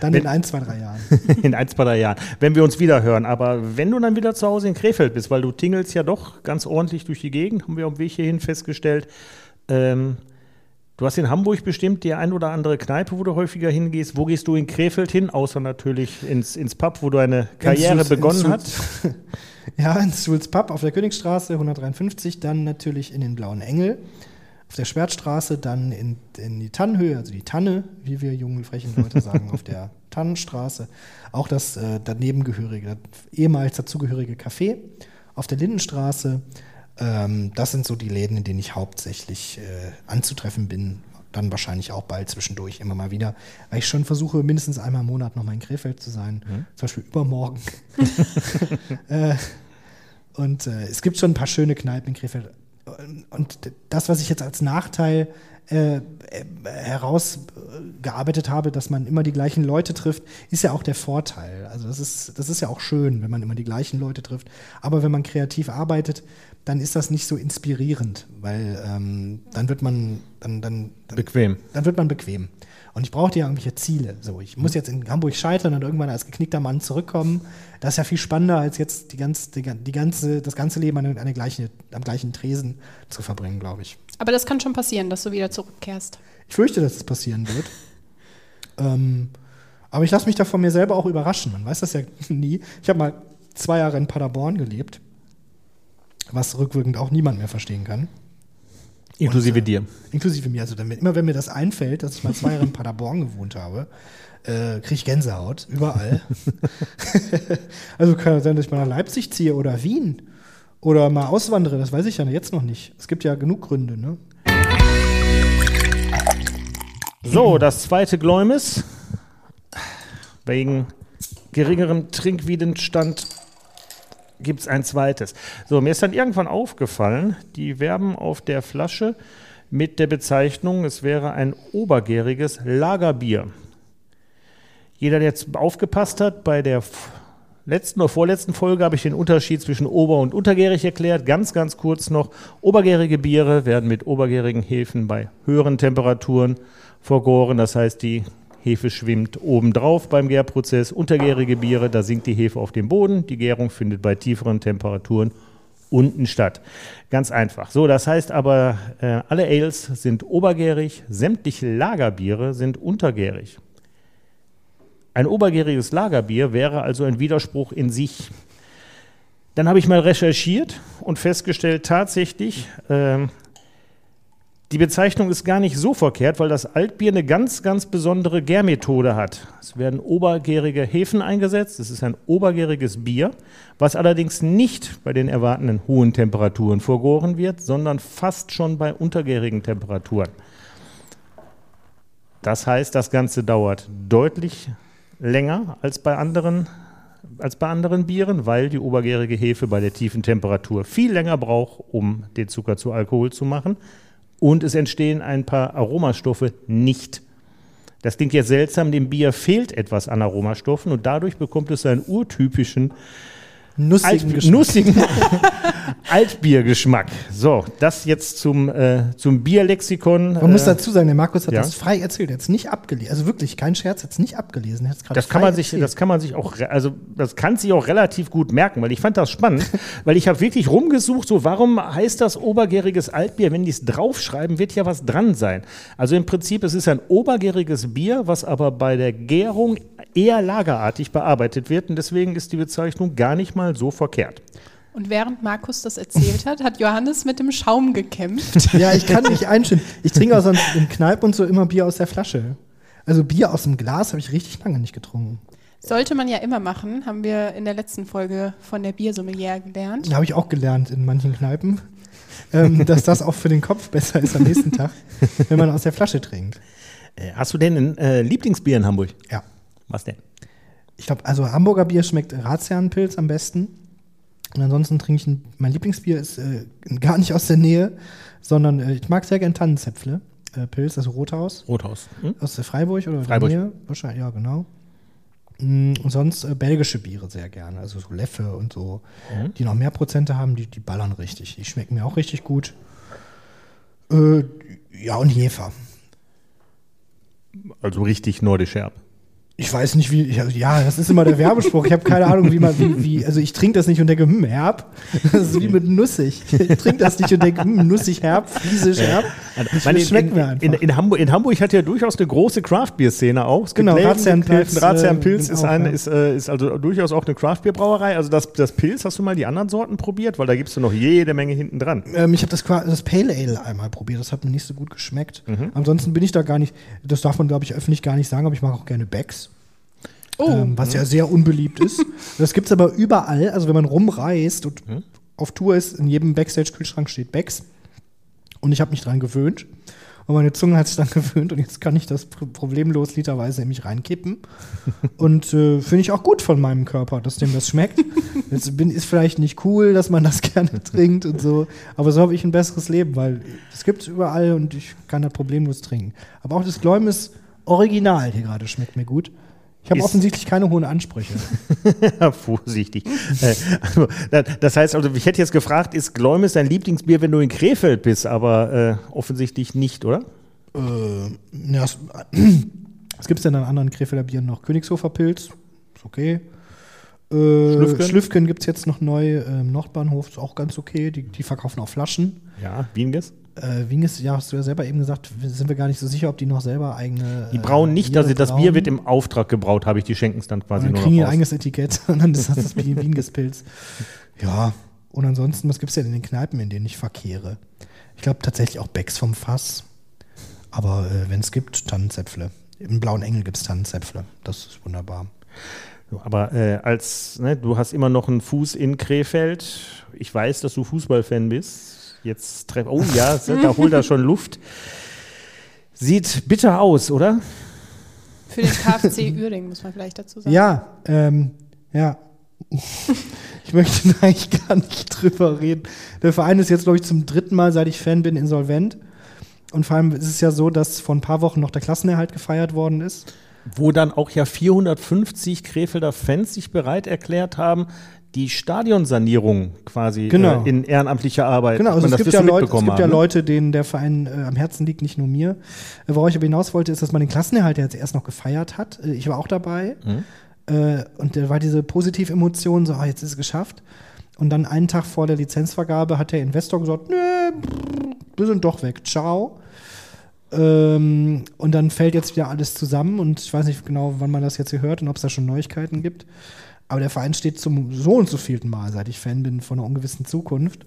dann Wenn- in ein, zwei, drei Jahren. (laughs) In ein, zwei, drei Jahren, wenn wir uns wieder hören. Aber wenn du dann wieder zu Hause in Krefeld bist, weil du tingelst ja doch ganz ordentlich durch die Gegend, haben wir am Weg hierhin festgestellt. Ähm, du hast in Hamburg bestimmt die ein oder andere Kneipe, wo du häufiger hingehst. Wo gehst du in Krefeld hin? Außer natürlich ins, ins Pub, wo deine Karriere Ins Sulz- begonnen hat. (laughs) Sulz- ja, ins Schulz Pub auf der Königstraße 153, dann natürlich in den Blauen Engel. Auf der Schwertstraße, dann in, in die Tannenhöhe, also die Tanne, wie wir jungen, frechen Leute sagen, auf der (laughs) Tannenstraße. Auch das äh, danebengehörige, das ehemals dazugehörige Café. Auf der Lindenstraße. Ähm, das sind so die Läden, in denen ich hauptsächlich äh, anzutreffen bin. dann wahrscheinlich auch bald zwischendurch immer mal wieder, weil ich schon versuche, mindestens einmal im Monat noch mal in Krefeld zu sein. Zum Beispiel übermorgen. (laughs) (laughs) äh, und äh, es gibt schon ein paar schöne Kneipen in Krefeld. Und das, was ich jetzt als Nachteil äh, äh, herausgearbeitet habe, dass man immer die gleichen Leute trifft, ist ja auch der Vorteil. Also das ist, das ist ja auch schön, wenn man immer die gleichen Leute trifft. Aber wenn man kreativ arbeitet, dann ist das nicht so inspirierend, weil ähm, dann wird man dann, dann, dann Bequem. dann wird man bequem. Und ich brauchte ja irgendwelche Ziele. So, ich muss jetzt in Hamburg scheitern und irgendwann als geknickter Mann zurückkommen. Das ist ja viel spannender, als jetzt die ganze, die, die ganze, das ganze Leben an, eine gleiche, am gleichen Tresen zu verbringen, glaube ich. Aber das kann schon passieren, dass du wieder zurückkehrst. Ich fürchte, dass es passieren wird. (laughs) ähm, aber ich lasse mich da von mir selber auch überraschen. Man weiß das ja (laughs) nie. Ich habe mal zwei Jahre in Paderborn gelebt, was rückwirkend auch niemand mehr verstehen kann. Inklusive Und, äh, dir. Inklusive mir. Also damit, immer wenn mir das einfällt, dass ich mal zwei Jahre in Paderborn gewohnt habe, äh, kriege ich Gänsehaut. Überall. (laughs) also kann es sein, dass ich mal nach Leipzig ziehe oder Wien. Oder mal auswandere, das weiß ich ja jetzt noch nicht. Es gibt ja genug Gründe, ne? So, das zweite Gläumis. Wegen geringerem Trinkwiderstand gibt es ein zweites. So, mir ist dann irgendwann aufgefallen, die werben auf der Flasche mit der Bezeichnung, es wäre ein obergäriges Lagerbier. Jeder, der jetzt aufgepasst hat, bei der letzten oder vorletzten Folge habe ich den Unterschied zwischen ober- und untergärig erklärt. Ganz, ganz kurz noch. Obergärige Biere werden mit obergärigen Hefen bei höheren Temperaturen vergoren. Das heißt, die Hefe schwimmt obendrauf beim Gärprozess. Untergärige Biere, da sinkt die Hefe auf dem Boden. Die Gärung findet bei tieferen Temperaturen unten statt. Ganz einfach. So, das heißt aber, äh, alle Ales sind obergärig, sämtliche Lagerbiere sind untergärig. Ein obergäriges Lagerbier wäre also ein Widerspruch in sich. Dann habe ich mal recherchiert und festgestellt, tatsächlich, ähm, die Bezeichnung ist gar nicht so verkehrt, weil das Altbier eine ganz, ganz besondere Gärmethode hat. Es werden obergärige Hefen eingesetzt. Es ist ein obergäriges Bier, was allerdings nicht bei den erwartenden hohen Temperaturen vergoren wird, sondern fast schon bei untergärigen Temperaturen. Das heißt, das Ganze dauert deutlich länger als bei anderen als bei anderen Bieren, weil die obergärige Hefe bei der tiefen Temperatur viel länger braucht, um den Zucker zu Alkohol zu machen. Und es entstehen ein paar Aromastoffe nicht. Das klingt jetzt seltsam, dem Bier fehlt etwas an Aromastoffen und dadurch bekommt es seinen urtypischen Nussigen Alt, Geschmack. nussigen (laughs) Altbiergeschmack. So, das jetzt zum, äh, zum Bierlexikon. Man muss äh, dazu sagen, der Markus hat ja. das frei erzählt, er hat es nicht abgelesen. Also wirklich, kein Scherz, er hat es nicht abgelesen. Gerade Das kann man sich, erzählt. das kann man sich auch, also das kann sich auch relativ gut merken, weil ich fand das spannend, (laughs) weil ich habe wirklich rumgesucht, so warum heißt das obergäriges Altbier? Wenn die es draufschreiben, wird ja was dran sein. Also im Prinzip, es ist ein obergäriges Bier, was aber bei der Gärung eher lagerartig bearbeitet wird und deswegen ist die Bezeichnung gar nicht mal so verkehrt. Und während Markus das erzählt hat, hat Johannes mit dem Schaum gekämpft. (laughs) Ja, ich kann nicht einstellen. Ich trinke aus in Kneipen und so immer Bier aus der Flasche. Also Bier aus dem Glas habe ich richtig lange nicht getrunken. Sollte man ja immer machen, haben wir in der letzten Folge von der Biersommelier gelernt. Da habe ich auch gelernt in manchen Kneipen, ähm, dass das auch für den Kopf besser ist am nächsten Tag, wenn man aus der Flasche trinkt. Äh, Hast du denn ein äh, Lieblingsbier in Hamburg? Ja. Was denn? Ich glaube, also Hamburger Bier schmeckt Razianpilz am besten. Und ansonsten trinke ich ein, mein Lieblingsbier ist äh, gar nicht aus der Nähe, sondern äh, ich mag sehr gern Tannenzäpfle. Äh, Pilz, also Rothaus. Rothaus. Hm? Aus der Freiburg oder Freiburg. der Nähe? Wahrscheinlich, ja, genau. Mm, Und sonst äh, belgische Biere sehr gerne, also so Leffe und so, die noch mehr Prozente haben, die, die ballern richtig. Die schmecken mir auch richtig gut. Äh, ja, und Jefer. Also richtig nordisch herb. Ich weiß nicht, wie, ja, ja, das ist immer der Werbespruch. Ich habe keine Ahnung, wie man, wie, wie, also ich trinke das nicht und denke, hm, herb. Das ist wie mit nussig. Ich trinke das nicht und denke, hm, nussig, herb, friesisch, herb. Das Meine, in, schmeckt in, mir einfach. in, in, Hamburg, in Hamburg hat ja durchaus eine große Craft-Bier-Szene auch. Es Genau, Kneipen. Razianpilz äh, ist, auch, eine, ja. ist, äh, ist also durchaus auch eine Craft-Bier-Brauerei. Also das, das Pilz, hast du mal die anderen Sorten probiert? Weil da gibst du noch jede Menge hinten dran. Ähm, ich habe das, das Pale Ale einmal probiert, das hat mir nicht so gut geschmeckt. Mhm. Ansonsten bin ich da gar nicht, das darf man, glaube ich, öffentlich gar nicht sagen, aber ich mag auch gerne Becks. Oh, ähm, was ja sehr unbeliebt ist. (laughs) Das gibt es aber überall. Also wenn man rumreist und auf Tour ist, in jedem Backstage-Kühlschrank steht Becks. Und ich habe mich dran gewöhnt. Und meine Zunge hat sich dann (laughs) gewöhnt und jetzt kann ich das problemlos literweise in mich reinkippen. (laughs) Und äh, finde ich auch gut von meinem Körper, dass dem das schmeckt. Jetzt bin, ist vielleicht nicht cool, dass man das gerne trinkt und so, aber so habe ich ein besseres Leben, weil es gibt es überall und ich kann das problemlos trinken. Aber auch das Gläumes Original hier gerade schmeckt mir gut. Ich habe offensichtlich keine hohen Ansprüche. (laughs) Vorsichtig. Äh, also, das heißt, also ich hätte jetzt gefragt, ist Gläumes dein Lieblingsbier, wenn du in Krefeld bist, aber äh, offensichtlich nicht, oder? Äh, ja, was, was (clears throat) gibt es denn an anderen Krefelder Bieren noch? Königshofer Pilz, ist okay. Äh, Schlüffken, Schlüffken gibt es jetzt noch neu im Nordbahnhof, ist auch ganz okay. Die, die verkaufen auch Flaschen. Ja, Wienges? Äh, Winges, ja, hast du ja selber eben gesagt, sind wir gar nicht so sicher, ob die noch selber eigene. Die brauen äh, nicht, also das Bier wird im Auftrag gebraut, habe ich, die schenken es dann quasi und dann nur kriegen noch ein eigenes Etikett (laughs) und dann ist das das Winges-Pilz. (laughs) Ja, und ansonsten, was gibt es denn in den Kneipen, in denen ich verkehre? Ich glaube tatsächlich auch Becks vom Fass. Aber äh, wenn es gibt, Tannenzäpfle. Im Blauen Engel gibt es Tannenzäpfle. Das ist wunderbar. Aber äh, als, ne, du hast immer noch einen Fuß in Krefeld. Ich weiß, dass du Fußballfan bist. Jetzt treffen. Oh ja, (laughs) da holt er schon Luft. Sieht bitter aus, oder? Für den KfC Uerdingen, muss man vielleicht dazu sagen. Ja, ähm, ja. (laughs) ich möchte eigentlich gar nicht drüber reden. Der Verein ist jetzt, glaube ich, zum dritten Mal, seit ich Fan bin, insolvent. Und vor allem ist es ja so, dass vor ein paar Wochen noch der Klassenerhalt gefeiert worden ist. Wo dann auch ja 450 Krefelder Fans sich bereit erklärt haben, die Stadionsanierung quasi genau. äh, in ehrenamtlicher Arbeit. Genau, also es gibt, ja Leute, es gibt ja ne? Leute, denen der Verein äh, am Herzen liegt, nicht nur mir. Äh, worauf ich aber hinaus wollte, ist, dass man den Klassenerhalt jetzt erst noch gefeiert hat. Äh, ich war auch dabei. Mhm. Äh, und da war diese positive Emotion, so, ah, jetzt ist es geschafft. Und dann einen Tag vor der Lizenzvergabe hat der Investor gesagt, nö, wir sind doch weg, ciao. Ähm, und dann fällt jetzt wieder alles zusammen und ich weiß nicht genau, wann man das jetzt hier hört und ob es da schon Neuigkeiten gibt. Aber der Verein steht zum so und so vielten Mal, seit ich Fan bin von einer ungewissen Zukunft.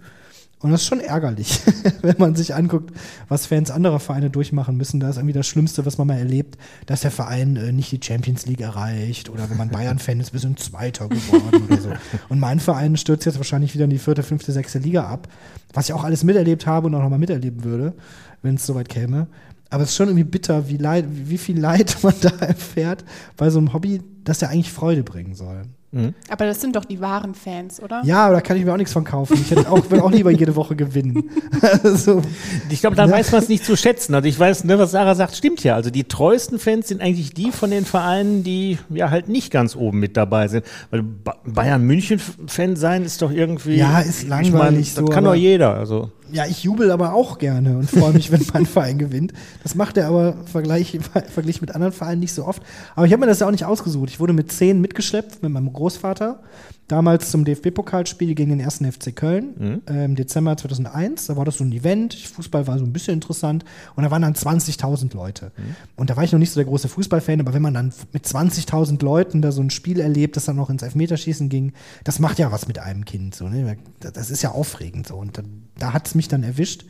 Und das ist schon ärgerlich, (laughs) wenn man sich anguckt, was Fans anderer Vereine durchmachen müssen. Da ist irgendwie das Schlimmste, was man mal erlebt, dass der Verein äh, nicht die Champions League erreicht oder wenn man Bayern-Fan ist, wir sind Zweiter geworden oder so. Und mein Verein stürzt jetzt wahrscheinlich wieder in die vierte, fünfte, sechste Liga ab, was ich auch alles miterlebt habe und auch nochmal miterleben würde, wenn es soweit käme. Aber es ist schon irgendwie bitter, wie, leid, wie viel Leid (laughs) man da erfährt bei so einem Hobby, das ja eigentlich Freude bringen soll. Mhm. Aber das sind doch die wahren Fans, oder? Ja, aber da kann ich mir auch nichts von kaufen. Ich hätte auch, will auch lieber jede Woche gewinnen. (laughs) also, ich glaube, da ja. weiß man es nicht zu schätzen. Also ich weiß, ne, was Sarah sagt, stimmt ja. Also die treuesten Fans sind eigentlich die von den Vereinen, die ja halt nicht ganz oben mit dabei sind. Weil Bayern München-Fan sein ist doch irgendwie. Ja, ist langweilig. Ich mein, das so, kann doch jeder. Also. Ja, ich jubel aber auch gerne und freue mich, wenn mein (laughs) Verein gewinnt. Das macht er aber vergleich, (laughs) verglichen mit anderen Vereinen nicht so oft. Aber ich habe mir das ja auch nicht ausgesucht. Ich wurde mit zehn mitgeschleppt mit meinem Großvater damals zum DFB-Pokalspiel gegen den ersten FC Köln mhm. äh, im Dezember 2001. Da war das so ein Event. Fußball war so ein bisschen interessant. Und da waren dann 20.000 Leute. Mhm. Und da war ich noch nicht so der große Fußballfan, aber wenn man dann mit 20.000 Leuten da so ein Spiel erlebt, das dann noch ins Elfmeterschießen ging, das macht ja was mit einem Kind. So, ne? Das ist ja aufregend so. Und da, da hat es mich dann erwischt.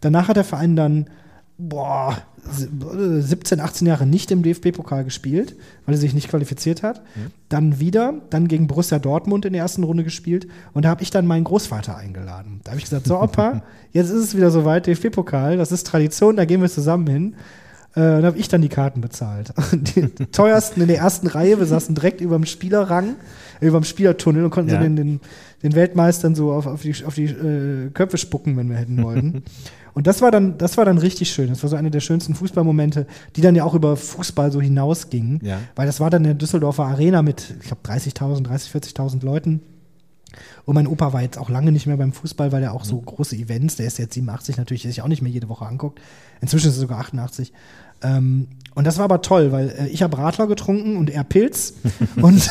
Danach hat der Verein dann boah, 17, 18 Jahre nicht im DFB-Pokal gespielt, weil er sich nicht qualifiziert hat. Mhm. Dann wieder, dann gegen Borussia Dortmund in der ersten Runde gespielt und da habe ich dann meinen Großvater eingeladen. Da habe ich gesagt, so Opa, (laughs) jetzt ist es wieder soweit, DFB-Pokal, das ist Tradition, da gehen wir zusammen hin. Äh, da habe ich dann die Karten bezahlt. (laughs) Die teuersten in der ersten Reihe, wir saßen direkt über dem Spielerrang, über dem Spielertunnel und konnten ja. so den, den, den, Weltmeistern so auf, auf die, auf die äh, Köpfe spucken, wenn wir hätten (laughs) wollen. Und das war dann, das war dann richtig schön. Das war so eine der schönsten Fußballmomente, die dann ja auch über Fußball so hinausgingen. Ja. Weil das war dann in der Düsseldorfer Arena mit, ich glaube, 30.000, 30, 40.000 Leuten. Und mein Opa war jetzt auch lange nicht mehr beim Fußball, weil er auch so mhm. große Events, der ist jetzt 87 natürlich, der sich auch nicht mehr jede Woche anguckt. Inzwischen ist er sogar 88. Ähm, und das war aber toll, weil äh, ich habe Radler getrunken und er Pilz. (laughs) und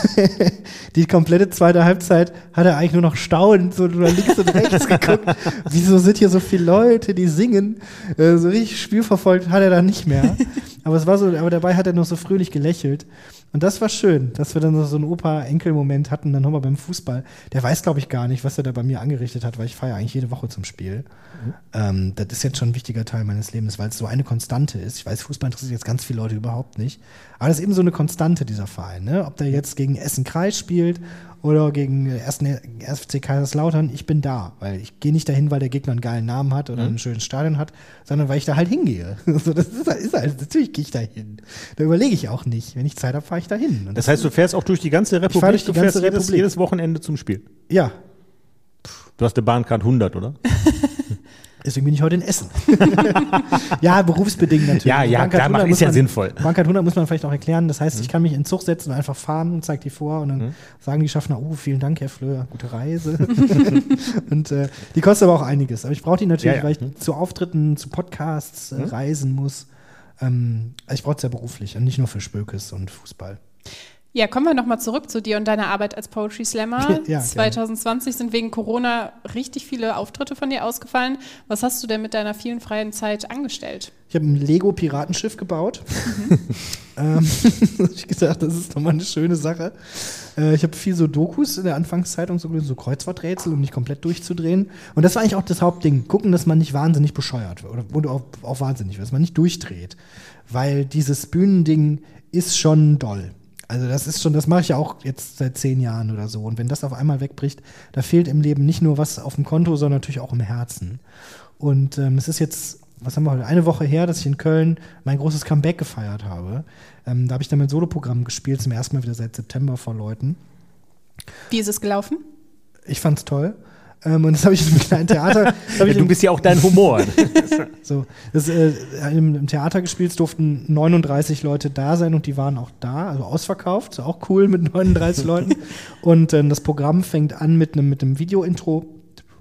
(laughs) die komplette zweite Halbzeit hat er eigentlich nur noch staunend so nach links und rechts (laughs) geguckt. Wieso sind hier so viele Leute, die singen? Äh, so richtig spielverfolgt hat er dann nicht mehr. Aber es war so, aber dabei hat er noch so fröhlich gelächelt. Und das war schön, dass wir dann so einen Opa-Enkel-Moment hatten, dann nochmal beim Fußball. Der weiß, glaube ich, gar nicht, was er da bei mir angerichtet hat, weil ich feiere eigentlich jede Woche zum Spiel. Mhm. Ähm, das ist jetzt schon ein wichtiger Teil meines Lebens, weil es so eine Konstante ist. Ich weiß, Fußball interessiert jetzt ganz viele Leute überhaupt nicht. Aber das ist eben so eine Konstante, dieser Verein. Ne? Ob der jetzt gegen Essen-Kreis spielt oder gegen äh, 1. FC Kaiserslautern, ich bin da. Weil ich gehe nicht dahin, weil der Gegner einen geilen Namen hat oder ein schönes Stadion hat, sondern weil ich da halt hingehe. (laughs) Also das ist, ist halt, natürlich gehe ich da hin. Da überlege ich auch nicht. Wenn ich Zeit habe, fahre ich da hin. Und Das heißt, du fährst auch durch die ganze Republik, durch die du fährst ganze jedes, Republik. jedes Wochenende zum Spiel. ja, Du hast eine Bahncard 100, oder? (laughs) Deswegen bin ich heute in Essen. (laughs) ja, berufsbedingt natürlich. Ja, ja, Bahncard klar, 100 ist ja man- sinnvoll. Bahncard 100 muss man vielleicht auch erklären. Das heißt, ich kann mich in Zug setzen und einfach fahren und zeige die vor und dann sagen die Schaffner, oh, vielen Dank, Herr Flöhr, gute Reise. (laughs) und äh, die kostet aber auch einiges. Aber ich brauche die natürlich, Ja, ja. weil ich zu Auftritten, zu Podcasts äh, reisen muss. Ähm, also ich brauche es ja beruflich und nicht nur für Spökes und Fußball. Ja, kommen wir nochmal zurück zu dir und deiner Arbeit als Poetry Slammer. (laughs) Ja, gerne. 2020 sind wegen Corona richtig viele Auftritte von dir ausgefallen. Was hast du denn mit deiner vielen freien Zeit angestellt? Ich habe ein Lego-Piratenschiff gebaut. (laughs) ähm, (laughs) ich gesagt, das ist doch mal eine schöne Sache. Äh, ich habe viel so Dokus in der Anfangszeitung, so, gelesen, so Kreuzworträtsel, um nicht komplett durchzudrehen. Und das war eigentlich auch das Hauptding. Gucken, dass man nicht wahnsinnig bescheuert wird. Oder, oder auch, auch wahnsinnig wird, dass man nicht durchdreht. Weil dieses Bühnending ist schon doll. Also das ist schon, das mache ich ja auch jetzt seit zehn Jahren oder so. Und wenn das auf einmal wegbricht, da fehlt im Leben nicht nur was auf dem Konto, sondern natürlich auch im Herzen. Und ähm, es ist jetzt, was haben wir heute, eine Woche her, dass ich in Köln mein großes Comeback gefeiert habe. Ähm, da habe ich dann mein Soloprogramm gespielt, zum ersten Mal wieder seit September vor Leuten. Wie ist es gelaufen? Ich fand's toll. Ähm, und das habe ich im kleinen Theater. (laughs) ich du bist ja auch dein Humor. (laughs) so, das, äh, im, im Theater gespielt, es durften 39 Leute da sein und die waren auch da, also ausverkauft, ist auch cool mit 39 (laughs) Leuten. Und ähm, das Programm fängt an mit einem mit Video-Intro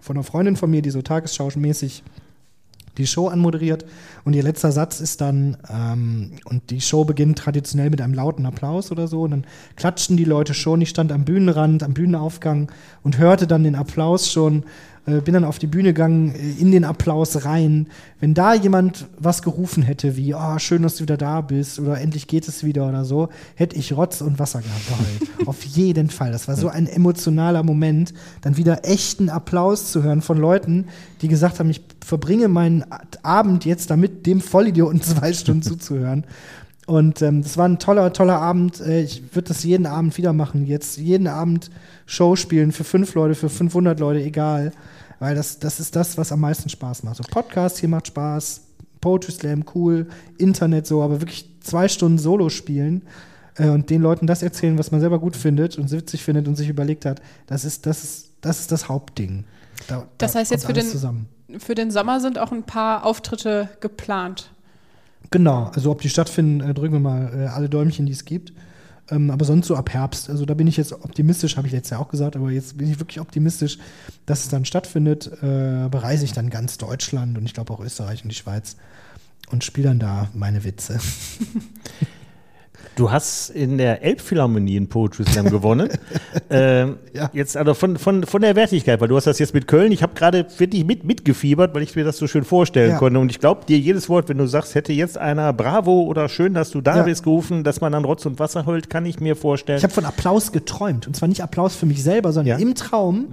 von einer Freundin von mir, die so tagesschaumäßig die Show anmoderiert. Und ihr letzter Satz ist dann, ähm, und die Show beginnt traditionell mit einem lauten Applaus oder so. Und dann klatschten die Leute schon. Ich stand am Bühnenrand, am Bühnenaufgang und hörte dann den Applaus schon. Äh, bin dann auf die Bühne gegangen, äh, in den Applaus rein. Wenn da jemand was gerufen hätte, wie, oh, schön, dass du wieder da bist oder endlich geht es wieder oder so, hätte ich Rotz und Wasser gehabt. (laughs) auf jeden Fall. Das war so ein emotionaler Moment, dann wieder echten Applaus zu hören von Leuten, die gesagt haben, ich verbringe meinen Abend jetzt damit, dem Vollidioten (laughs) zwei Stunden (laughs) zuzuhören. Und ähm, das war ein toller, toller Abend. Äh, ich würde das jeden Abend wieder machen. Jetzt jeden Abend Show spielen für fünf Leute, für 500 Leute, egal. Weil das, das ist das, was am meisten Spaß macht. So Podcast hier macht Spaß, Poetry Slam cool, Internet so, aber wirklich zwei Stunden Solo spielen äh, und den Leuten das erzählen, was man selber gut findet und witzig findet und sich überlegt hat, das ist das, ist, das, ist das Hauptding. Da, Das da heißt jetzt für den- zusammen. Für den Sommer sind auch ein paar Auftritte geplant. Genau, also ob die stattfinden, äh, drücken wir mal äh, alle Däumchen, die es gibt. Ähm, aber sonst so ab Herbst. Also da bin ich jetzt optimistisch, habe ich letztes Jahr auch gesagt, aber jetzt bin ich wirklich optimistisch, dass es dann stattfindet. Äh, bereise ich dann ganz Deutschland und ich glaube auch Österreich und die Schweiz und spiele dann da meine Witze. (laughs) Du hast in der Elbphilharmonie einen Poetry Slam gewonnen. (laughs) ähm, Ja. Jetzt also von, von, von der Wertigkeit, weil du hast das jetzt mit Köln. Ich habe gerade wirklich mit, mitgefiebert, weil ich mir das so schön vorstellen Ja. konnte. Und ich glaube dir jedes Wort, wenn du sagst, hätte jetzt einer Bravo oder schön, dass du da Ja. bist gerufen, dass man dann Rotz und Wasser heult, kann ich mir vorstellen. Ich habe von Applaus geträumt. Und zwar nicht Applaus für mich selber, sondern im Traum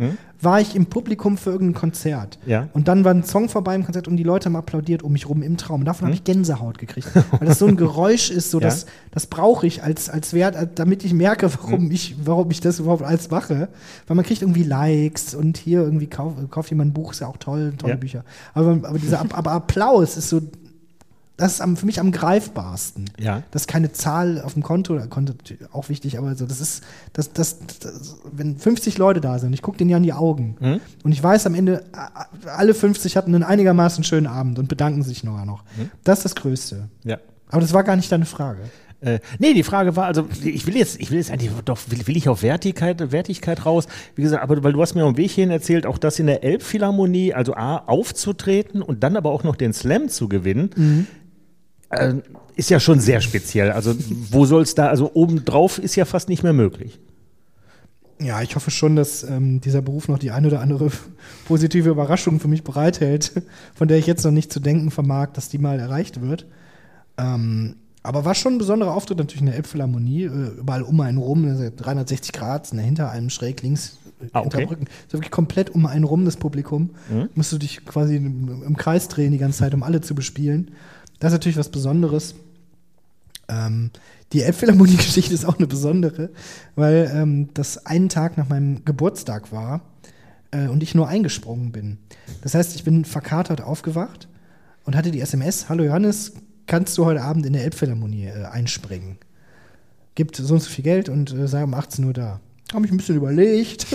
war ich im Publikum für irgendein Konzert. Ja. Und dann war ein Song vorbei im Konzert und die Leute haben applaudiert um mich rum im Traum. Davon habe ich Gänsehaut gekriegt. Weil das so ein Geräusch ist, so (laughs) Ja. das, das brauche ich als, als Wert, als- damit ich merke, warum, ich, warum ich das überhaupt alles mache. Weil man kriegt irgendwie Likes und hier irgendwie kauf, kauft jemand ein Buch, ist ja auch toll, tolle Ja. Bücher. Aber, aber dieser aber Applaus ist so, das ist am, für mich am greifbarsten. Ja. Das ist keine Zahl auf dem Konto, Konto auch wichtig, aber so, das ist, das, das, das wenn 50 Leute da sind, ich gucke denen ja in die Augen Mhm. und ich weiß am Ende, alle 50 hatten einen einigermaßen schönen Abend und bedanken sich noch. noch. Mhm. Das ist das Größte. ja. Aber das war gar nicht deine Frage. Äh, nee, die Frage war, also ich will jetzt, ich will jetzt eigentlich doch, will, will ich auf Wertigkeit, Wertigkeit raus. Wie gesagt, aber weil du hast mir am Weg hierhin erzählt, auch das in der Elbphilharmonie, also A, aufzutreten und dann aber auch noch den Slam zu gewinnen, äh, ist ja schon sehr speziell. Also wo soll es da, also obendrauf ist ja fast nicht mehr möglich. Ja, ich hoffe schon, dass ähm, dieser Beruf noch die eine oder andere positive Überraschung für mich bereithält, von der ich jetzt noch nicht zu denken vermag, dass die mal erreicht wird. Ähm, aber war schon ein besonderer Auftritt natürlich in der Elbphilharmonie, äh, überall um einen rum, also 360 Grad, ne, hinter einem schräg links äh, Ah, okay. hinterm Rücken. Wirklich komplett um einen rum, das Publikum. Mhm. Musst du dich quasi im Kreis drehen die ganze Zeit, um alle zu bespielen. Das ist natürlich was Besonderes. Ähm, die Elbphilharmonie-Geschichte ist auch eine besondere, weil ähm, das einen Tag nach meinem Geburtstag war äh, und ich nur eingesprungen bin. Das heißt, ich bin verkatert aufgewacht und hatte die SMS: Hallo Johannes, kannst du heute Abend in der Elbphilharmonie äh, einspringen? Gibt so und so viel Geld und äh, sei um 18 Uhr da. Habe ich ein bisschen überlegt.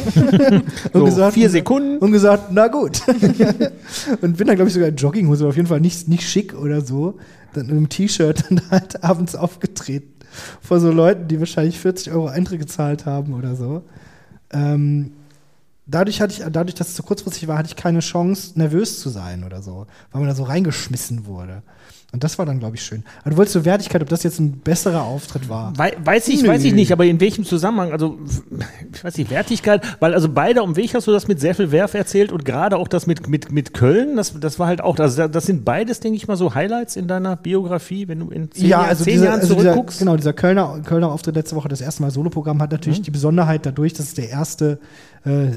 (laughs) und so vier Sekunden. Und gesagt, na gut. (laughs) und bin dann, glaube ich, sogar in Jogginghose, auf jeden Fall nicht, nicht schick oder so. Dann mit einem T-Shirt dann halt (laughs) abends aufgetreten. Vor so Leuten, die wahrscheinlich 40 Euro Eintritt gezahlt haben oder so. Ähm, dadurch hatte ich, dadurch, dass es so kurzfristig war, hatte ich keine Chance, nervös zu sein oder so, weil man da so reingeschmissen wurde. Und das war dann, glaube ich, schön. Aber du wolltest zur Wertigkeit, ob das jetzt ein besserer Auftritt war? Wei weiß ich, Nö. weiß ich nicht, aber in welchem Zusammenhang? Also, ich weiß nicht, Wertigkeit, weil also beide um Weg hast du das mit sehr viel Werf erzählt und gerade auch das mit, mit, mit Köln, das, das war halt auch, also das sind beides, denke ich mal, so Highlights in deiner Biografie, wenn du in zehn, ja, Jahr, also zehn dieser, Jahren also zurückguckst. Dieser, genau, dieser Kölner, Kölner Auftritt letzte Woche, das erste Mal Soloprogramm, hat natürlich mhm. die Besonderheit dadurch, dass es der erste, äh,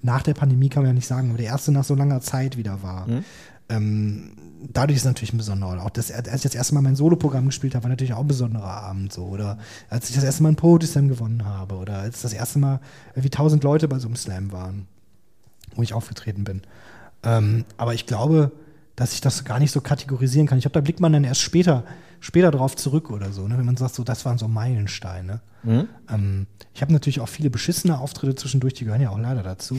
nach der Pandemie kann man ja nicht sagen, aber der erste nach so langer Zeit wieder war. Mhm. Ähm, dadurch ist es natürlich ein besonderer. Auch das, als ich das erste Mal mein Soloprogramm gespielt habe, war natürlich auch ein besonderer Abend so. Oder als ich das erste Mal ein Poetry Slam gewonnen habe. Oder als das erste Mal wie tausend Leute bei so einem Slam waren, wo ich aufgetreten bin. Ähm, aber ich glaube, dass ich das gar nicht so kategorisieren kann. Ich glaube, da blickt man dann erst später, später drauf zurück oder so, ne? wenn man sagt, so, das waren so Meilensteine. Mhm. Ähm, ich habe natürlich auch viele beschissene Auftritte zwischendurch, die gehören ja auch leider dazu.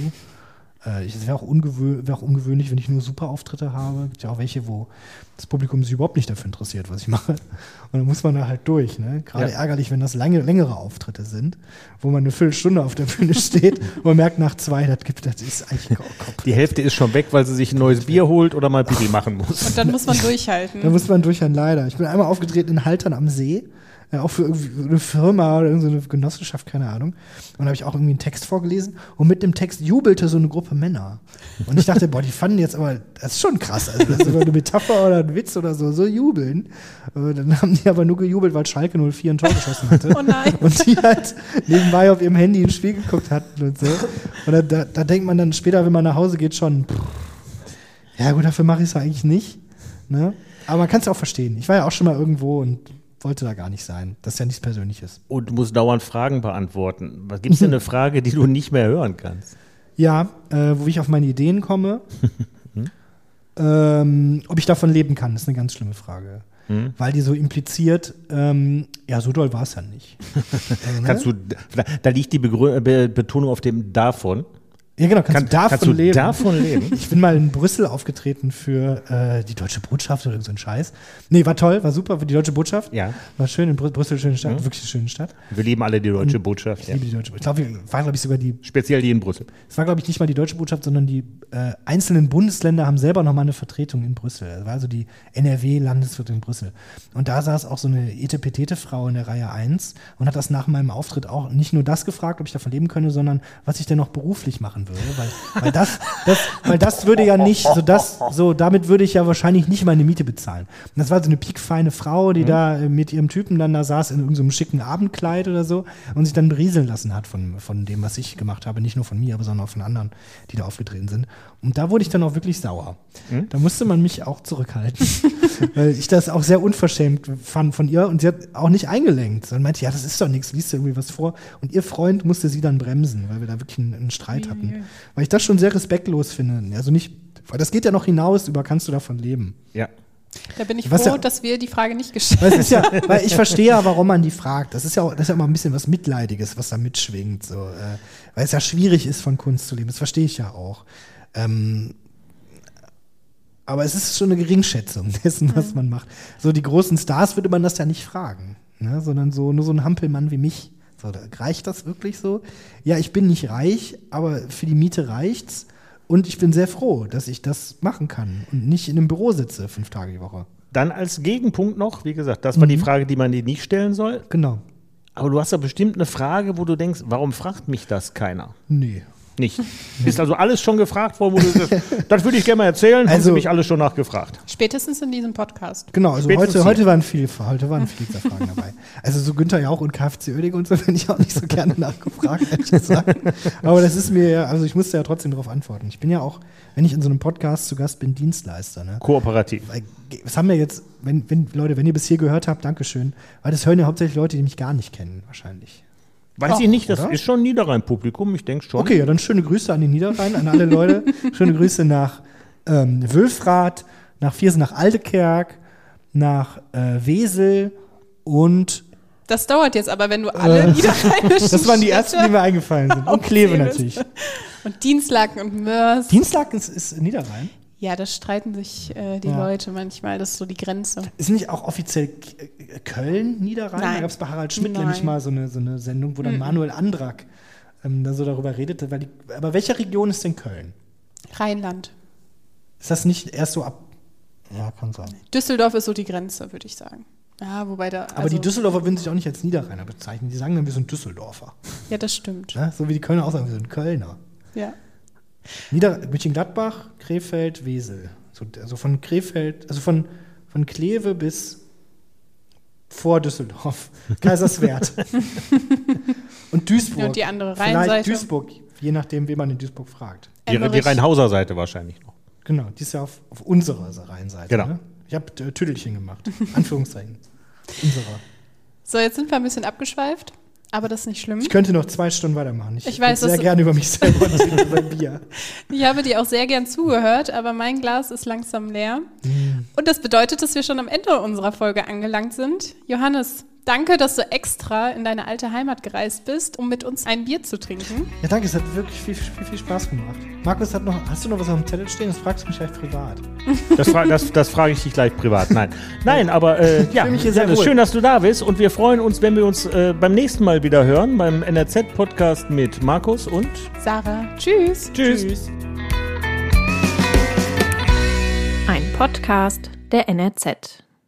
Äh, es wäre auch, ungewö wär auch ungewöhnlich, wenn ich nur super Auftritte habe. Es gibt ja auch welche, wo das Publikum sich überhaupt nicht dafür interessiert, was ich mache. Und dann muss man da halt durch. Ne? Gerade ja. ärgerlich, wenn das lange, längere Auftritte sind, wo man eine Viertelstunde auf der Bühne steht und man merkt nach zwei, das, gibt, das ist eigentlich Kopf. Die Hälfte ist schon weg, weil sie sich ein neues Bier holt oder mal Pipi (laughs) machen muss. Und dann muss man durchhalten. dann muss man durchhalten, leider. Ich bin einmal aufgetreten in Haltern am See auch für eine Firma oder irgendeine Genossenschaft, keine Ahnung. Und da habe ich auch irgendwie einen Text vorgelesen und mit dem Text jubelte so eine Gruppe Männer. Und ich dachte, (laughs) boah, die fanden jetzt aber, das ist schon krass. Also, das ist eine Metapher oder ein Witz oder so, so jubeln. Und dann haben die aber nur gejubelt, weil Schalke 04 ein Tor geschossen hatte. Oh nein. Und die halt nebenbei auf ihrem Handy ins Spiel geguckt hatten und so. Und da, da, da denkt man dann später, wenn man nach Hause geht, schon, pff, ja gut, dafür mache ich es eigentlich nicht. Ne? Aber man kann es auch verstehen. Ich war ja auch schon mal irgendwo und wollte da gar nicht sein. Das ist ja nichts Persönliches. Und du musst dauernd Fragen beantworten. Gibt es denn eine (laughs) Frage, die du nicht mehr hören kannst? Ja, äh, wo ich auf meine Ideen komme. (laughs) ähm, ob ich davon leben kann, ist eine ganz schlimme Frage. Hm? Weil die so impliziert, ähm, ja, so doll war es ja nicht. äh, (laughs) ne? Kannst du, da liegt die Begrü Be Betonung auf dem davon. Ja, genau, kannst, Kann, du davon kannst du leben. davon leben? (laughs) Ich bin mal in Brüssel aufgetreten für äh, die Deutsche Botschaft oder so ein Scheiß. Nee, war toll, war super für die Deutsche Botschaft. Ja. War schön in Brü Brüssel, schöne Stadt, mhm. wirklich eine schöne Stadt. Wir lieben alle die Deutsche Botschaft. Ich ja. liebe die Deutsche Botschaft. Ich glaube, war, glaube ich, sogar die. Speziell die in Brüssel. Es war, glaube ich, nicht mal die Deutsche Botschaft, sondern die äh, einzelnen Bundesländer haben selber nochmal eine Vertretung in Brüssel. Das war also die NRW-Landesvertretung in Brüssel. Und da saß auch so eine Etepetete-Frau in der Reihe 1 und hat das nach meinem Auftritt auch nicht nur das gefragt, ob ich davon leben könne, sondern was ich denn noch beruflich machen würde. Weil, weil das, das, weil das würde ja nicht, so das, so, damit würde ich ja wahrscheinlich nicht meine Miete bezahlen. Und das war so eine piekfeine Frau, die mhm. da mit ihrem Typen dann da saß in irgendeinem schicken Abendkleid oder so und sich dann berieseln lassen hat von, von dem, was ich gemacht habe. Nicht nur von mir, aber sondern auch von anderen, die da aufgetreten sind. Und da wurde ich dann auch wirklich sauer. Mhm. Da musste man mich auch zurückhalten, (laughs) weil ich das auch sehr unverschämt fand von ihr und sie hat auch nicht eingelenkt, sondern meinte, ja, das ist doch nichts, liest du irgendwie was vor. Und ihr Freund musste sie dann bremsen, weil wir da wirklich einen, einen Streit hatten. Weil ich das schon sehr respektlos finde. Also nicht, weil das geht ja noch hinaus über, kannst du davon leben? Ja. Da bin ich was froh, ja, dass wir die Frage nicht gestellt haben. Ja, weil ich verstehe ja, warum man die fragt. Das ist ja auch, das ist ja immer ein bisschen was Mitleidiges, was da mitschwingt. So, äh, weil es ja schwierig ist, von Kunst zu leben. Das verstehe ich ja auch. Ähm, aber es ist schon eine Geringschätzung (laughs) dessen, was man macht. So die großen Stars würde man das ja nicht fragen, ne? sondern so nur so ein Hampelmann wie mich. So, da reicht das wirklich so? Ja, ich bin nicht reich, aber für die Miete reicht's. Und ich bin sehr froh, dass ich das machen kann und nicht in einem Büro sitze, fünf Tage die Woche. Dann als Gegenpunkt noch, wie gesagt, das war mhm. die Frage, die man dir nicht stellen soll. Genau. Aber du hast ja bestimmt eine Frage, wo du denkst, warum fragt mich das keiner? Nee. Nicht. Ist also alles schon gefragt worden, wo du sagst, (laughs) das würde ich gerne mal erzählen, also, haben sie mich alles schon nachgefragt. Spätestens in diesem Podcast. Genau, also Spätestens heute, heute waren viel, heute waren viele Fragen dabei. Also so Günther Jauch und KFC Oerding und so bin ich auch nicht so gerne nachgefragt, ehrlich gesagt. Aber das ist mir ja, also ich musste ja trotzdem darauf antworten. Ich bin ja auch, wenn ich in so einem Podcast zu Gast bin, Dienstleister. Ne? Kooperativ. Weil, Was haben wir jetzt, wenn, wenn, Leute, wenn ihr bis hier gehört habt, Dankeschön. Weil das hören ja hauptsächlich Leute, die mich gar nicht kennen, wahrscheinlich. Weiß Ach, ich nicht, das oder? ist schon Niederrhein-Publikum, ich denke schon. Okay, ja, dann schöne Grüße an den Niederrhein, an alle Leute. (laughs) schöne Grüße nach ähm, Wülfrath, nach Viersen, nach Aldekerk, nach äh, Wesel und Das dauert jetzt aber, wenn du alle Äh, (laughs) niederrheinischen das waren die ersten, die mir eingefallen sind. Und (laughs) Kleve natürlich. Und Dienstlaken und Mörs. Dienstag ist, ist Niederrhein. Ja, da streiten sich äh, die Ja. Leute manchmal. Das ist so die Grenze. Ist nicht auch offiziell äh, Köln Niederrhein? Nein. Da gab es bei Harald Schmidt Nein. nämlich mal so eine, so eine Sendung, wo dann Manuel Andrak ähm, da so darüber redete. Weil die, aber welche Region ist denn Köln? Rheinland. Ist das nicht erst so ab. Ja, kann sein. Düsseldorf ist so die Grenze, würde ich sagen. Ja, wobei da. Aber also, die Düsseldorfer würden sich auch nicht als Niederrheiner bezeichnen. Die sagen dann, wir sind Düsseldorfer. Ja, das stimmt. Ne? So wie die Kölner auch sagen, wir sind Kölner. Ja. Nieder Mönchengladbach, Krefeld, Wesel. So, also von Krefeld, also von, von Kleve bis vor Düsseldorf. (laughs) Kaiserswerth. (laughs) und Duisburg. Und die andere Vielleicht Rheinseite. Duisburg, je nachdem, wen man in Duisburg fragt. Die, die. Rheinhauser Seite wahrscheinlich noch. Genau, die ist ja auf, auf unserer Rheinseite. Genau. Ne? Ich habe äh, Tüdelchen gemacht. (laughs) Anführungszeichen. unserer. So, jetzt sind wir ein bisschen abgeschweift, aber das ist nicht schlimm. Ich könnte noch zwei Stunden weitermachen. Ich, Ich weiß, sehr gerne über mich selber reden, über Bier. (laughs) Ich habe dir auch sehr gern zugehört, aber mein Glas ist langsam leer. Mm. Und das bedeutet, dass wir schon am Ende unserer Folge angelangt sind. Johannes, danke, dass du extra in deine alte Heimat gereist bist, um mit uns ein Bier zu trinken. Ja, danke, es hat wirklich viel, viel, viel Spaß gemacht. Markus, hat noch, hast du noch was auf dem Zettel stehen? Das fragst du mich gleich privat. Das, fra das, das frage ich dich gleich privat. Nein, nein, aber äh, ja, sehr schön, dass du da bist und wir freuen uns, wenn wir uns äh, beim nächsten Mal wieder hören beim NRZ-Podcast mit Markus und Sarah, tschüss. tschüss. Ein Podcast der NRZ.